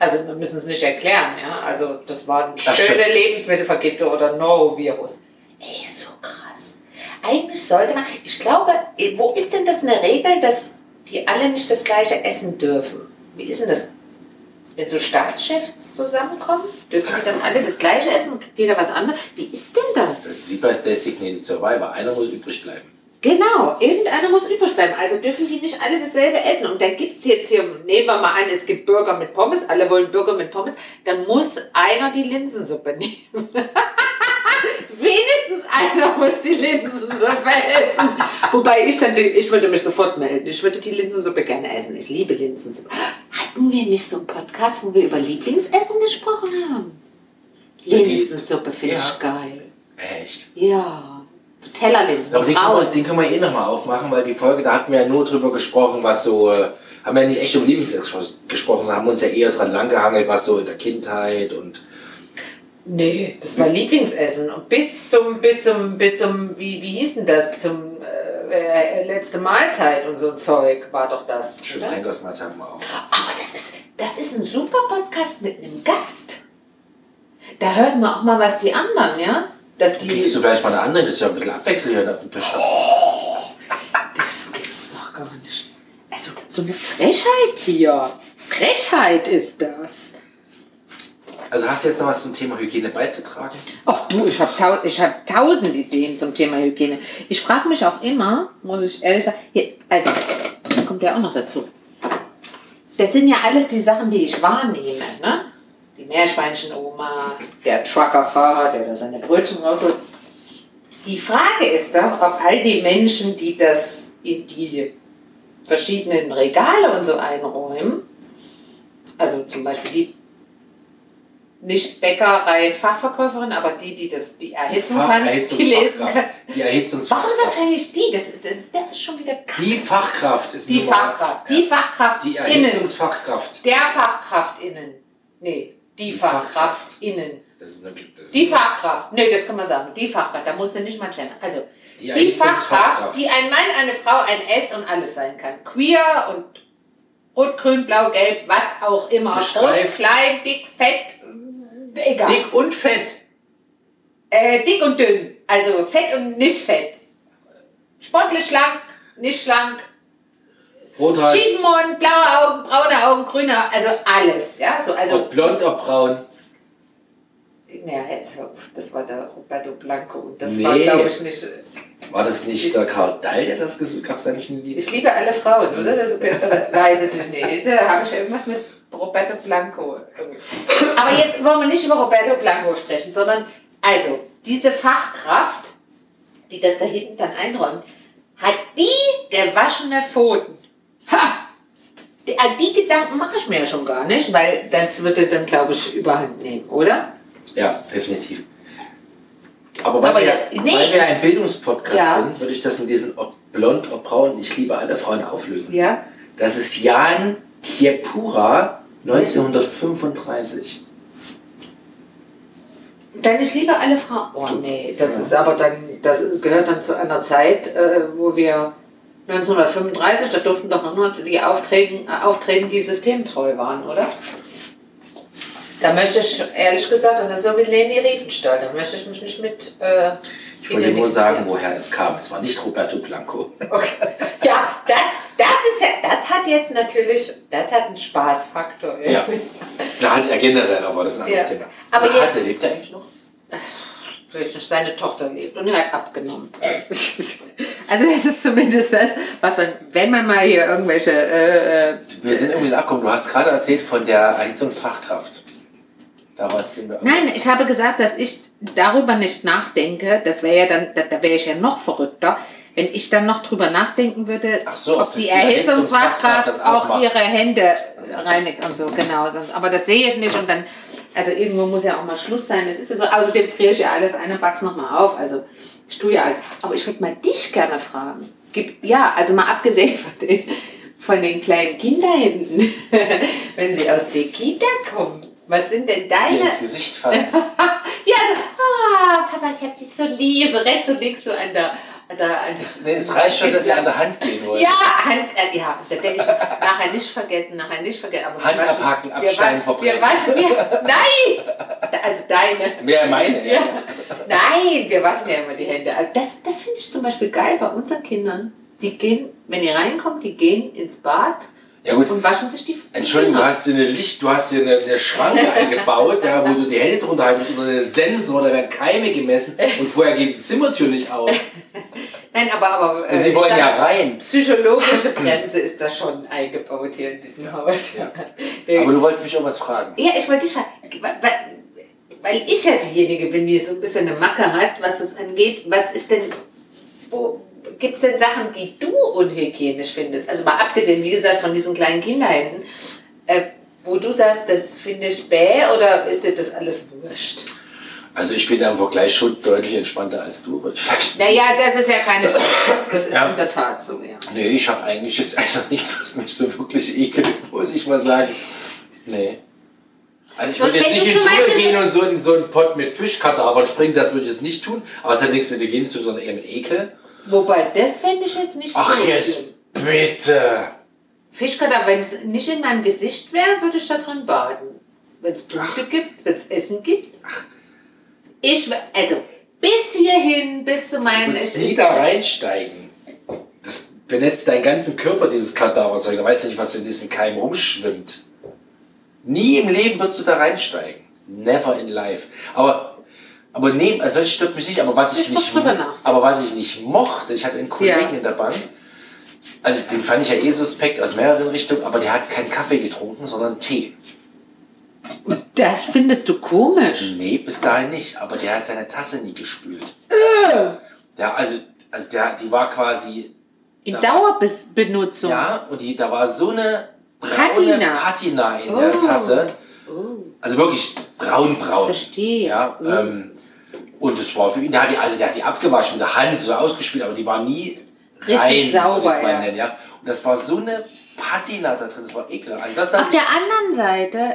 Also wir müssen es nicht erklären, ja. Also das war eine Ach, schöne. Lebensmittelvergiftung oder Norovirus. Ey, so krass. Eigentlich sollte man. Ich glaube, wo ist denn das eine Regel, dass die alle nicht das gleiche essen dürfen? Wie ist denn das? Wenn so Staatschefs zusammenkommen, dürfen die dann alle das gleiche essen jeder was anderes? Wie ist denn das? Das ist wie bei Designated Survivor. Einer muss übrig bleiben. Genau, irgendeiner muss übrig bleiben. Also dürfen die nicht alle dasselbe essen. Und dann gibt es jetzt hier, nehmen wir mal an, es gibt Burger mit Pommes, alle wollen Burger mit Pommes, dann muss einer die Linsensuppe nehmen. <laughs> Wenigstens einer muss die Linsensuppe essen. Wobei ich dann, ich würde mich sofort melden. Ich würde die Linsensuppe gerne essen. Ich liebe Linsensuppe. Hatten wir nicht so einen Podcast, wo wir über Lieblingsessen gesprochen haben? Linsensuppe finde Ja. ich geil. Echt? Ja. So Tellerlinsen. Aber den können, wir, braun. den können wir eh nochmal aufmachen, weil die Folge, da hatten wir ja nur drüber gesprochen, was so, äh, haben wir ja nicht echt um Lieblingsessen gesprochen, sondern haben uns ja eher dran langgehangelt, was so in der Kindheit und Nee, das war Lieblingsessen. Und bis zum, bis zum, bis zum, wie, wie hieß denn das? Zum äh, äh, letzte Mahlzeit und so ein Zeug war doch das. schön Oder? Henkersmaß haben wir auch. Aber das ist, das ist ein super Podcast mit einem Gast. Da hört man auch mal, was die anderen, ja? Dass die. Kriegst du vielleicht mal eine andere, das ist ja ein bisschen Abwechslung hier auf dem Tisch. hast. Das gibt's doch gar nicht. Also, so eine Frechheit hier. Frechheit ist das. Also hast du jetzt noch was zum Thema Hygiene beizutragen? Ach du, ich habe tau ich hab tausend Ideen zum Thema Hygiene. Ich frage mich auch immer, muss ich ehrlich sagen, hier, also, das kommt ja auch noch dazu. das sind ja alles die Sachen, die ich wahrnehme. Ne? Die Meerschweinchen-Oma, der Truckerfahrer, der da seine Brötchen rausholt. Die Frage ist doch, ob all die Menschen, die das in die verschiedenen Regale und so einräumen, also zum Beispiel die nicht Bäckerei Fachverkäuferin, aber die, die das die erhitzen kann, die lesen kann. Die Erhitzungsfachkraft. Warum sagt eigentlich die? Das, das, das ist schon wieder Die Fachkraft ist Die Nummer- Fachkraft. Die Fachkraft Die. Erhitzungsfachkraft. Der Fachkraft innen. Nee, die, Die Fachkraft, Fachkraft. Die Fachkraft. Nee, das kann man sagen. Die Fachkraft. Da musst du nicht mal kennen. Also, Die die, Erhitzungsfachkraft. Fachkraft, die ein Mann, eine Frau, ein S und alles sein kann. Queer und rot, grün, blau, gelb, was auch immer. Groß, klein, dick, fett, egal. Dick und fett. Äh, dick und dünn. Also fett und nicht fett. Sportlich schlank, nicht schlank. Rothals. Schiedenmund, blaue Augen, braune Augen, grüne, also alles. Ja, so, also. Ob blond, ob braun. Ja, jetzt, das war der Roberto Blanco. Und das Nee. war, glaube ich, nicht. War das nicht der Karl Dall, der das gesucht hat? Da nicht ein Lied? Ich liebe alle Frauen, oder? Das, das, das weiß ich nicht. Da habe ich irgendwas mit Roberto Blanco. Aber jetzt wollen wir nicht über Roberto Blanco sprechen, sondern also, diese Fachkraft, die das da hinten dann einräumt, hat die gewaschene Pfoten. Ha! Die, an die Gedanken mache ich mir ja schon gar nicht, weil das würde dann, glaube ich, überhand nehmen, oder? Ja, definitiv. Aber weil, Aber wir, jetzt- nee. weil wir ein Bildungspodcast Ja. sind, würde ich das mit diesen ob blond, ob braun, ich liebe alle Frauen auflösen. Ja. Das ist Jan Kiepura 1935. Dann ich liebe alle Frauen. Oh nee, das ist aber dann, das gehört dann zu einer Zeit, äh, wo wir 1935, da durften doch noch nur die Aufträgen, äh, auftreten, die systemtreu waren, oder? Da möchte ich, ehrlich gesagt, das ist so wie Leni Riefenstahl, da möchte ich mich nicht mit äh, Ich wollte nur sagen, woher es kam. Es war nicht Roberto Blanco. <laughs> Okay. Ja, das, das ist ja, das hat jetzt natürlich, das hat einen Spaßfaktor. Ja. Da hat er generell, aber das ist ein anderes Ja. Thema. Aber Wer jetzt- hatte, lebt er eigentlich noch? Seine Tochter lebt und er hat abgenommen. <laughs> Also das ist zumindest das, was man, wenn man mal hier irgendwelche, äh, äh, Wir sind irgendwie so abgekommen. Du hast gerade erzählt von der Erhitzungsfachkraft. Da war es den wir nein, ich habe gesagt, dass ich darüber nicht nachdenke, das wäre ja dann, da, da wäre ich ja noch verrückter, wenn ich dann noch drüber nachdenken würde, so, ob die die Erhitzungsfachkraft auch macht. ihre Hände reinigt und so, genau. Aber das sehe ich nicht und dann, also irgendwo muss ja auch mal Schluss sein, das ist ja so, außerdem friere ich ja alles ein und back's nochmal auf, also alles. Aber ich würde mal dich gerne fragen, Gib, ja, also mal abgesehen von den, von den kleinen Kinderhänden, <laughs> wenn sie aus der Kita kommen, was sind denn deine... ins Gesicht fassen. <laughs> Ja, so, ah, Papa, ich hab dich so lieb, so rechts und links so an der... Der Nee, es reicht schon, dass ihr an der Hand gehen wollt. ja, Hand, äh, ja, da denke ich, nachher nicht vergessen, nachher nicht vergessen. Aber Hand waschen- abhaken, abschneiden, verbrennen. Wir waschen, wir, <laughs> nein! Da- Also deine. Wer meine? Ja. Nein, wir waschen ja immer die Hände. Also das das finde ich zum Beispiel geil bei unseren Kindern. Die gehen, wenn die reinkommen, die gehen ins Bad Ja, gut. und waschen sich die Entschuldigung, du Finger. hast dir eine Licht, du hast dir eine, eine Schranke <laughs> eingebaut, ja, wo du die Hände drunter halten musst, oder einen Sensor, da werden Keime gemessen und vorher geht die Zimmertür nicht auf. <laughs> Nein, aber, aber Also sie wollen sag- ja rein. Psychologische <laughs> Bremse ist da schon eingebaut hier in diesem Haus. Ja. Aber du wolltest mich auch was fragen. Ja, ich wollte dich fragen, weil, weil ich ja diejenige bin, die so ein bisschen eine Macke hat, was das angeht. Was ist denn, wo gibt es denn Sachen, die du unhygienisch findest? Also mal abgesehen, wie gesagt, von diesen kleinen Kinderhänden, äh, wo du sagst, das finde ich bäh oder ist dir das alles wurscht? Also ich bin da im Vergleich schon deutlich entspannter als du. Naja, das ist ja keine, <laughs> das ist Ja. in der Tat so, ja. Nee, ich habe eigentlich jetzt einfach nichts, was mich so wirklich ekelt, muss ich mal sagen. Nee. Also ich würde jetzt nicht in Dschungel Beispiel gehen und so in so einen Pott mit Fischkadavern springen, das würde ich jetzt nicht tun. Aber es hat nichts mit Hygiene zu tun, sondern eher mit Ekel. Wobei, das fände ich jetzt nicht Ach so jetzt, schlimm. bitte. Fischkadaver, wenn es nicht in meinem Gesicht wäre, würde ich da drin baden. Wenn es Punkte gibt, wenn es Essen gibt. Ich, wär- also, bis hierhin, bis zu Du meinen... willst ich- nie da reinsteigen. Das benetzt deinen ganzen Körper, dieses Kadaverzeug. Da weißt du nicht, was in diesen Keim rumschwimmt. Nie im Leben würdest du da reinsteigen. Never in life. Aber, aber nee, also das stört mich nicht. Aber was ich, Ich nicht, aber was ich nicht mochte, ich hatte einen Kollegen Ja. in der Bank, Also den fand ich ja eh suspekt aus mehreren Richtungen, aber der hat keinen Kaffee getrunken, sondern Tee. Das findest du komisch. Nee, bis dahin nicht, aber der hat seine Tasse nie gespült. Ja, also, also der, die war quasi, In Dauerbenutzung. ja, und die, da war so eine braune Patina. Patina in der Oh. Tasse. Also wirklich braun-braun. Verstehe. Ja, ähm, und es war für ihn, der hat die, also der hat die abgewaschen mit der Hand, so ausgespielt, aber die war nie Richtig rein, sauber, ja. nennen, ja. Und das war so eine Patina da drin, das war ekelhaft. Also das, das, Auf der anderen Seite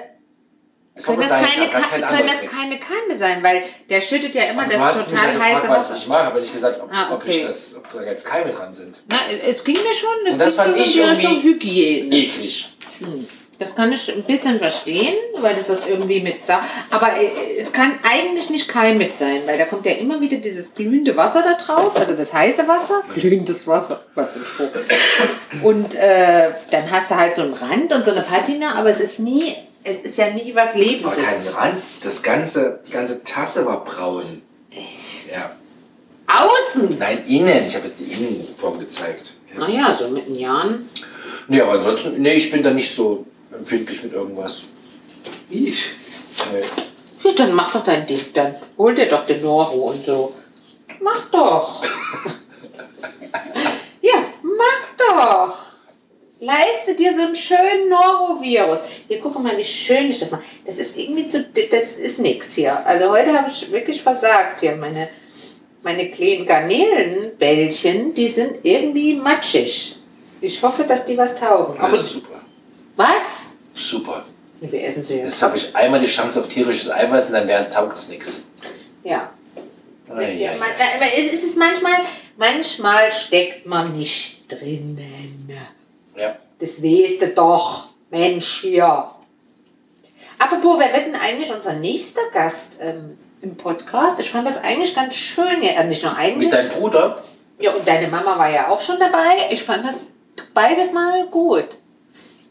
das können das, sein keine, Ke- kein können das keine Keime sein, weil der schüttet ja immer das total gefragt, heiße was Wasser. ich mag, aber nicht gesagt, ob, Ah, ob, ich okay. das, ob da jetzt Keime dran sind. Na, es ging mir schon, das, Und das fand ich Richtung irgendwie- Hygiene. Eklig. Das kann ich ein bisschen verstehen, weil das was irgendwie mit Sa Aber äh, es kann eigentlich nicht keimig sein, weil da kommt ja immer wieder dieses glühende Wasser da drauf, also das heiße Wasser. Glühendes Wasser, was für ein Spruch. Und äh, dann hast du halt so einen Rand und so eine Patina, aber es ist nie, es ist ja nie was Es war Lebendes. kein Rand, das ganze, die ganze Tasse war braun. Ja. Außen! Nein, innen. Ich habe jetzt die Innenform gezeigt. Ja. Naja, so mit den Jahren. Nee, aber ansonsten, nee, ich bin da nicht so empfindlich mit irgendwas. Ich. Nee. Ja, dann mach doch dein Ding, dann hol dir doch den Noro und so. Mach doch. <laughs> ja, mach doch. Leiste dir so einen schönen Norovirus. Hier, guck mal, wie schön ich das mache. Das ist irgendwie zu, das ist nichts hier. Also heute habe ich wirklich versagt hier. Meine, meine kleinen Garnelenbällchen, die sind irgendwie matschig. Ich hoffe, dass die was taugen. Das Aber ist super. was? Super. Wir essen sie jetzt. Jetzt habe ich einmal die Chance auf tierisches Eiweiß und dann taugt es nichts. Ja. Ei, Ja, aber es ist manchmal, manchmal steckt man nicht drinnen. Ja. Das weißt du doch, Mensch hier. Apropos, wer wird denn eigentlich unser nächster Gast ähm, im Podcast? Ich fand das eigentlich ganz schön. Ja, nicht nur eigentlich. Mit deinem Bruder? Ja, und deine Mama war ja auch schon dabei. Ich fand das beides mal gut.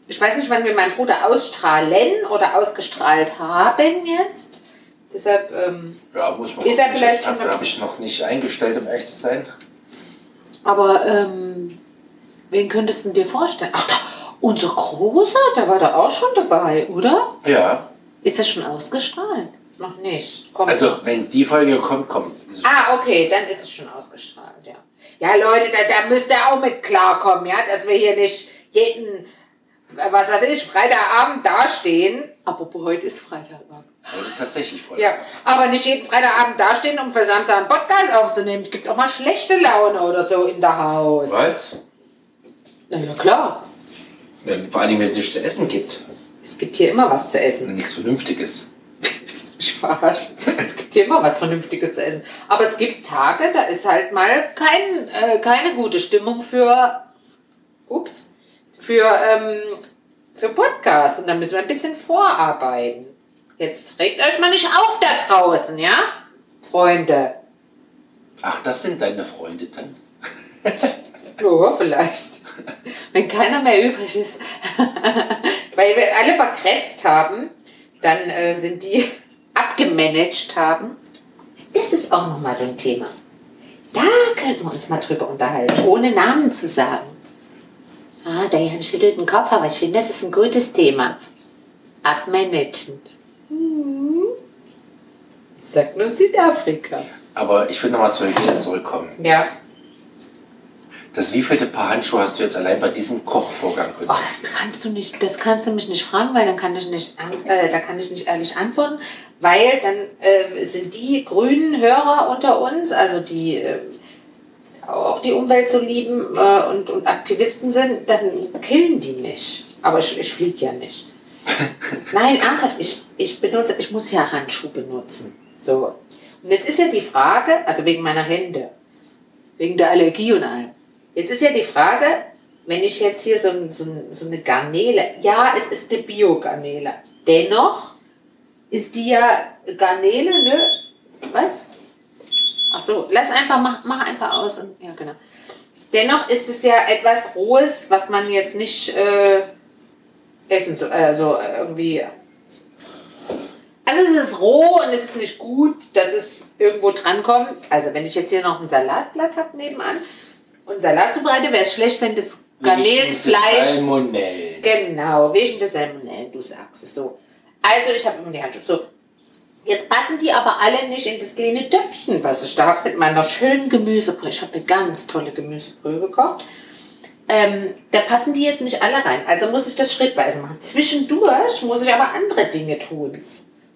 Ich weiß nicht, wann wir meinen Bruder ausstrahlen oder ausgestrahlt haben jetzt. Deshalb, ähm, Ja, muss man Ist er vielleicht habe schon- hab ich noch nicht eingestellt, um echt zu sein. aber ähm, wen könntest du dir vorstellen? Ach, da, unser Großer, der war da auch schon dabei, oder? Ja. Ist das schon ausgestrahlt? Noch nicht. Kommt Also, noch. wenn die Folge kommt, kommt. Ah, okay, dann ist es schon ausgestrahlt, ja. Ja, Leute, da, da müsst ihr auch mit klarkommen, ja, dass wir hier nicht jeden, was weiß ich, Freitagabend dastehen. Apropos, heute ist Freitagabend. Das ist tatsächlich Folge. Ja, aber nicht jeden Freitagabend dastehen, um für Samstag einen Podcast aufzunehmen. Es gibt auch mal schlechte Laune oder so in der Haus. Was? Na ja, klar. Ja, vor allem, wenn es nichts zu essen gibt. Es gibt hier immer was zu essen. Nichts Vernünftiges. <laughs> Ich verarscht. Es gibt hier immer was Vernünftiges zu essen. Aber es gibt Tage, da ist halt mal kein, äh, keine gute Stimmung für, ups, für, ähm, für Podcast. Und da müssen wir ein bisschen vorarbeiten. Jetzt regt euch mal nicht auf da draußen, ja? Freunde. Ach, das sind deine Freunde dann? <laughs> Ja, vielleicht. Wenn keiner mehr übrig ist. <laughs> Weil wir alle verkretzt haben, dann äh, sind die <laughs> abgemanagt haben. Das ist auch nochmal so ein Thema. Da könnten wir uns mal drüber unterhalten, ohne Namen zu sagen. Ah, der Jan schüttelt den Kopf, aber ich finde, das ist ein gutes Thema. Abmanagen. Hm. Ich sag nur Südafrika. Aber ich will nochmal zur Hygiene zurückkommen. Ja. Das wievielte Paar Handschuhe hast du jetzt allein bei diesem Kochvorgang Oh, benutzt? das kannst du nicht, das kannst du mich nicht fragen, weil dann kann ich nicht, ernst- äh, da kann ich nicht ehrlich antworten, weil dann äh, sind die grünen Hörer unter uns, also die äh, auch die Umwelt so lieben äh, und, und Aktivisten sind, dann killen die mich. Aber ich, ich fliege ja nicht. <laughs> Nein, ernsthaft, ich, ich benutze, ich muss ja Handschuhe benutzen. So. Und jetzt ist ja die Frage, also wegen meiner Hände, wegen der Allergie und allem. Jetzt ist ja die Frage, wenn ich jetzt hier so, so, so eine Garnele, ja, es ist eine Bio-Garnele. Dennoch ist die ja Garnele, ne? Was? Ach so, lass einfach, mach, mach einfach aus. Und, ja, genau. Dennoch ist es ja etwas Rohes, was man jetzt nicht äh, essen soll. Also irgendwie. Also es ist roh und es ist nicht gut, dass es irgendwo drankommt. Also wenn ich jetzt hier noch ein Salatblatt habe nebenan und Salat zubereite, wäre es schlecht, wenn das Garnelenfleisch. Salmonellen. Genau, wegen der Salmonellen, du sagst es so. Also ich habe immer die Handschuhe. So, jetzt passen die aber alle nicht in das kleine Töpfchen, was ich da habe mit meiner schönen Gemüsebrühe. Ich habe eine ganz tolle Gemüsebrühe gekocht. Ähm, da passen die jetzt nicht alle rein. Also muss ich das schrittweise machen. Zwischendurch muss ich aber andere Dinge tun.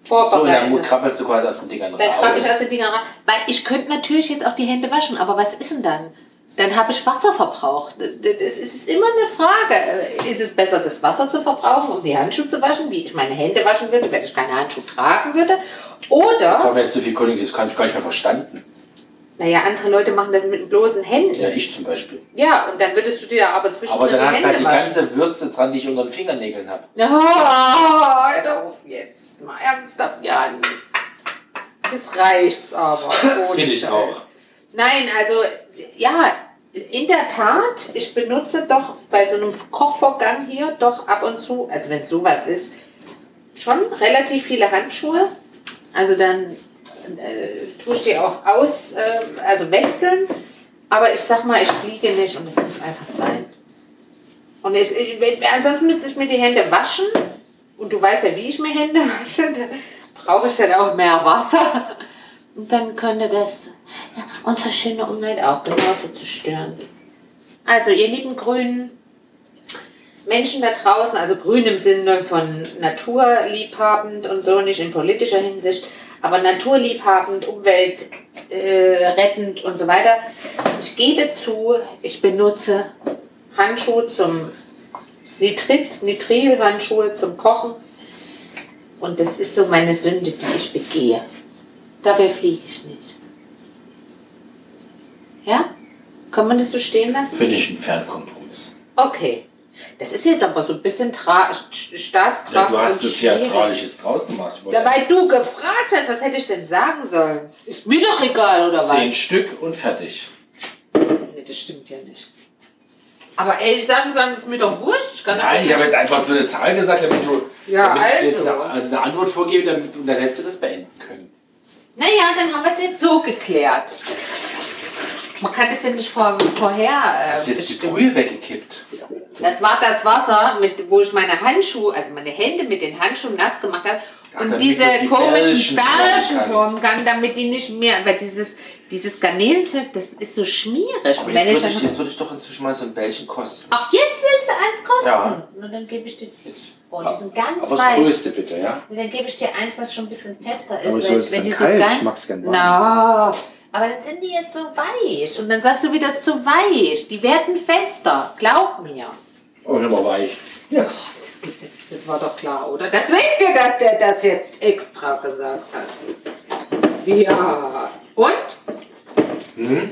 So, dann krabbelst du quasi aus den Dingern Dann krabbe ich raus. aus den Dingern raus. Weil ich könnte natürlich jetzt auch die Hände waschen, aber was ist denn dann? Dann habe ich Wasser verbraucht. Das ist immer eine Frage. Ist es besser, das Wasser zu verbrauchen, um die Handschuhe zu waschen, wie ich meine Hände waschen würde, wenn ich keine Handschuhe tragen würde? Das war Oder, mir jetzt zu viel König, das habe ich gar nicht mehr verstanden. naja, andere Leute machen das mit bloßen Händen. Ja, ich zum Beispiel. Ja, und dann würdest du dir aber zwischendurch Aber dann die hast du halt die waschen. ganze Würze dran, die ich unter den Fingernägeln habe. Oh, hör auf jetzt. Mal ernsthaft, Jan. Jetzt reicht's aber. Finde ich auch. Nein, also, ja, in der Tat, ich benutze doch bei so einem Kochvorgang hier doch ab und zu, also wenn sowas ist, schon relativ viele Handschuhe. Also dann äh, tue ich die auch aus, äh, also wechseln. Aber ich sag mal, ich fliege nicht und es muss einfach sein. Und ich, ich, ansonsten müsste ich mir die Hände waschen. Und du weißt ja, wie ich mir Hände wasche. Da brauche ich dann auch mehr Wasser. Und dann könnte das unsere schöne Umwelt auch genauso zerstören. Also, ihr lieben Grünen, Menschen da draußen, also grün im Sinne von naturliebhabend und so, nicht in politischer Hinsicht, aber naturliebhabend, umweltrettend äh, und so weiter. Ich gebe zu, ich benutze Handschuhe zum Nitrit, Nitrilhandschuhe zum Kochen. Und das ist so meine Sünde, die ich begehe. Dafür fliege ich nicht. Ja? Kann man das so stehen lassen? Finde ich einen Fernkompromiss. Okay. Das ist jetzt aber so ein bisschen tra staatstragend. Ja, du hast so theatralisch jetzt draus gemacht. Ja, weil du gefragt hast, was hätte ich denn sagen sollen? Ist mir doch egal, oder was? Zehn Stück und fertig. Nee, das stimmt ja nicht. Aber ehrlich sagen, sagen, ist mir doch wurscht. Kann Nein, ich habe jetzt einfach so eine Zahl gesagt, damit du Ja, damit ich dir also. eine, eine Antwort vorgebe, damit, und dann hättest du das beenden können. Naja, dann haben wir es jetzt so geklärt. Man kann das ja nicht vor, vorher äh, Hast jetzt die bestimmen. Brühe weggekippt? Das war das Wasser, mit, wo ich meine Handschuhe, also meine Hände mit den Handschuhen nass gemacht habe. Ach, und diese die komischen Bällchen Bällchen formen kann, damit die nicht mehr, weil dieses, dieses Garnelenzeug, das ist so schmierig. Aber Und jetzt wenn würde ich jetzt würd ich doch inzwischen mal so ein Bällchen kosten. ach, jetzt willst du eins kosten? Ja. Na, dann gebe ich dir, Jetzt. oh, die sind ganz Aber das weich. Größte bitte, ja? Dann gebe ich dir eins, was schon ein bisschen fester ist. Aber ich weil- soll es wenn dann die so kalt, ganz, ich aber dann sind die jetzt so weich. Und dann sagst du wieder, zu weich. Die werden fester. Glaub mir. Oh, aber weich. Ja, das gibt's. Das war doch klar, oder? Das wisst ihr, dass der das jetzt extra gesagt hat. Ja. Und? Hm?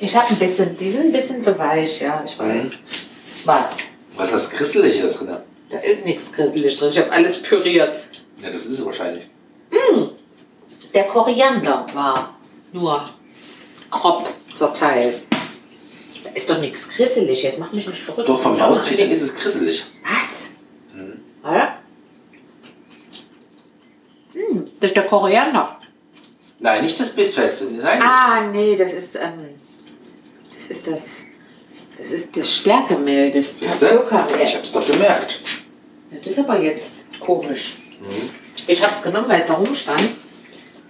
Ich habe ein bisschen, die sind ein bisschen zu weich, ja, ich weiß. Was? Was ist das Christeliche da drin? Da ist nichts grisselig drin. Ich habe alles püriert. Ja, das ist es wahrscheinlich. Der Koriander war nur grob zerteilt. Da ist doch nichts grisselig. Jetzt mach mich nicht verrückt. Doch, vom Hausfeeling ist es christlich. Was? Ja? Hm, das ist der Koriander. Nein, nicht das Bissfeste. Ah, nee, das ist, ähm, das ist das, das ist das Stärkemehl, das? Tapioca-Mehl. Ich hab's doch gemerkt. Ja, das ist aber jetzt komisch. Ich hab's genommen, weil es da rumstand.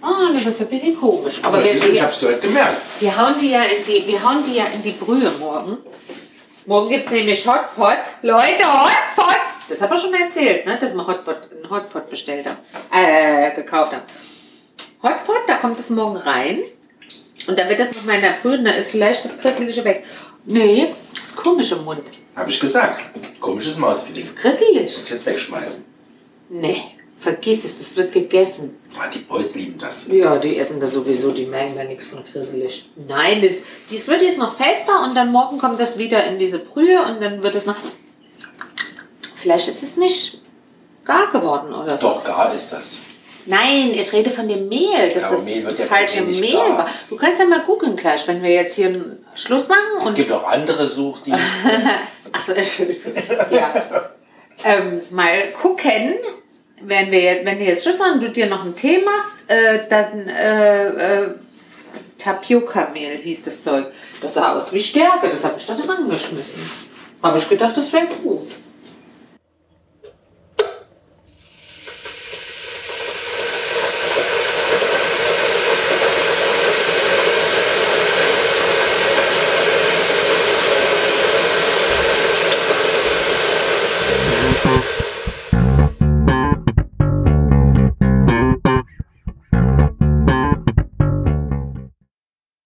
Ah, das ist ein bisschen komisch. Aber Aber wir, ich hab's direkt gemerkt. wir, hauen die ja in die, wir hauen die ja in die Brühe morgen. Morgen gibt's nämlich Hotpot. Leute, Hotpot! Das habe ich schon erzählt, ne? dass wir Hotpot, einen Hotpot bestellt haben. Äh, gekauft haben. Hotpot, da kommt es morgen rein. Und dann wird das nochmal in der Brühe, da ist vielleicht das Köstliche weg. Nee, das ist komisch im Mund. Hab ich gesagt. Komisches Mausfeeling. Köstlich. Das jetzt wegschmeißen. Nee, vergiss es, das wird gegessen. Ah, die Boys lieben das. Ja, die essen das sowieso, die merken da nichts von grisselig. Nein, das, das wird jetzt noch fester und dann morgen kommt das wieder in diese Brühe und dann wird es noch. Vielleicht ist es nicht gar geworden oder so. Doch, gar ist das. Nein, ich rede von dem Mehl, dass Ja, aber das, Mehl das ja falsche Mehl gar. war. Du kannst ja mal googeln gleich, wenn wir jetzt hier einen Schluss machen Es und gibt auch andere Suchdienste. <laughs> Achso, Entschuldigung. Ja. <laughs> ähm, mal gucken, wenn, wir wenn du jetzt Schluss machen, du dir noch einen Tee machst, äh, dann äh, äh, Tapioca-Mehl hieß das Zeug. Das sah aus wie Stärke, das habe ich da dran geschmissen. Habe ich gedacht, das wäre gut.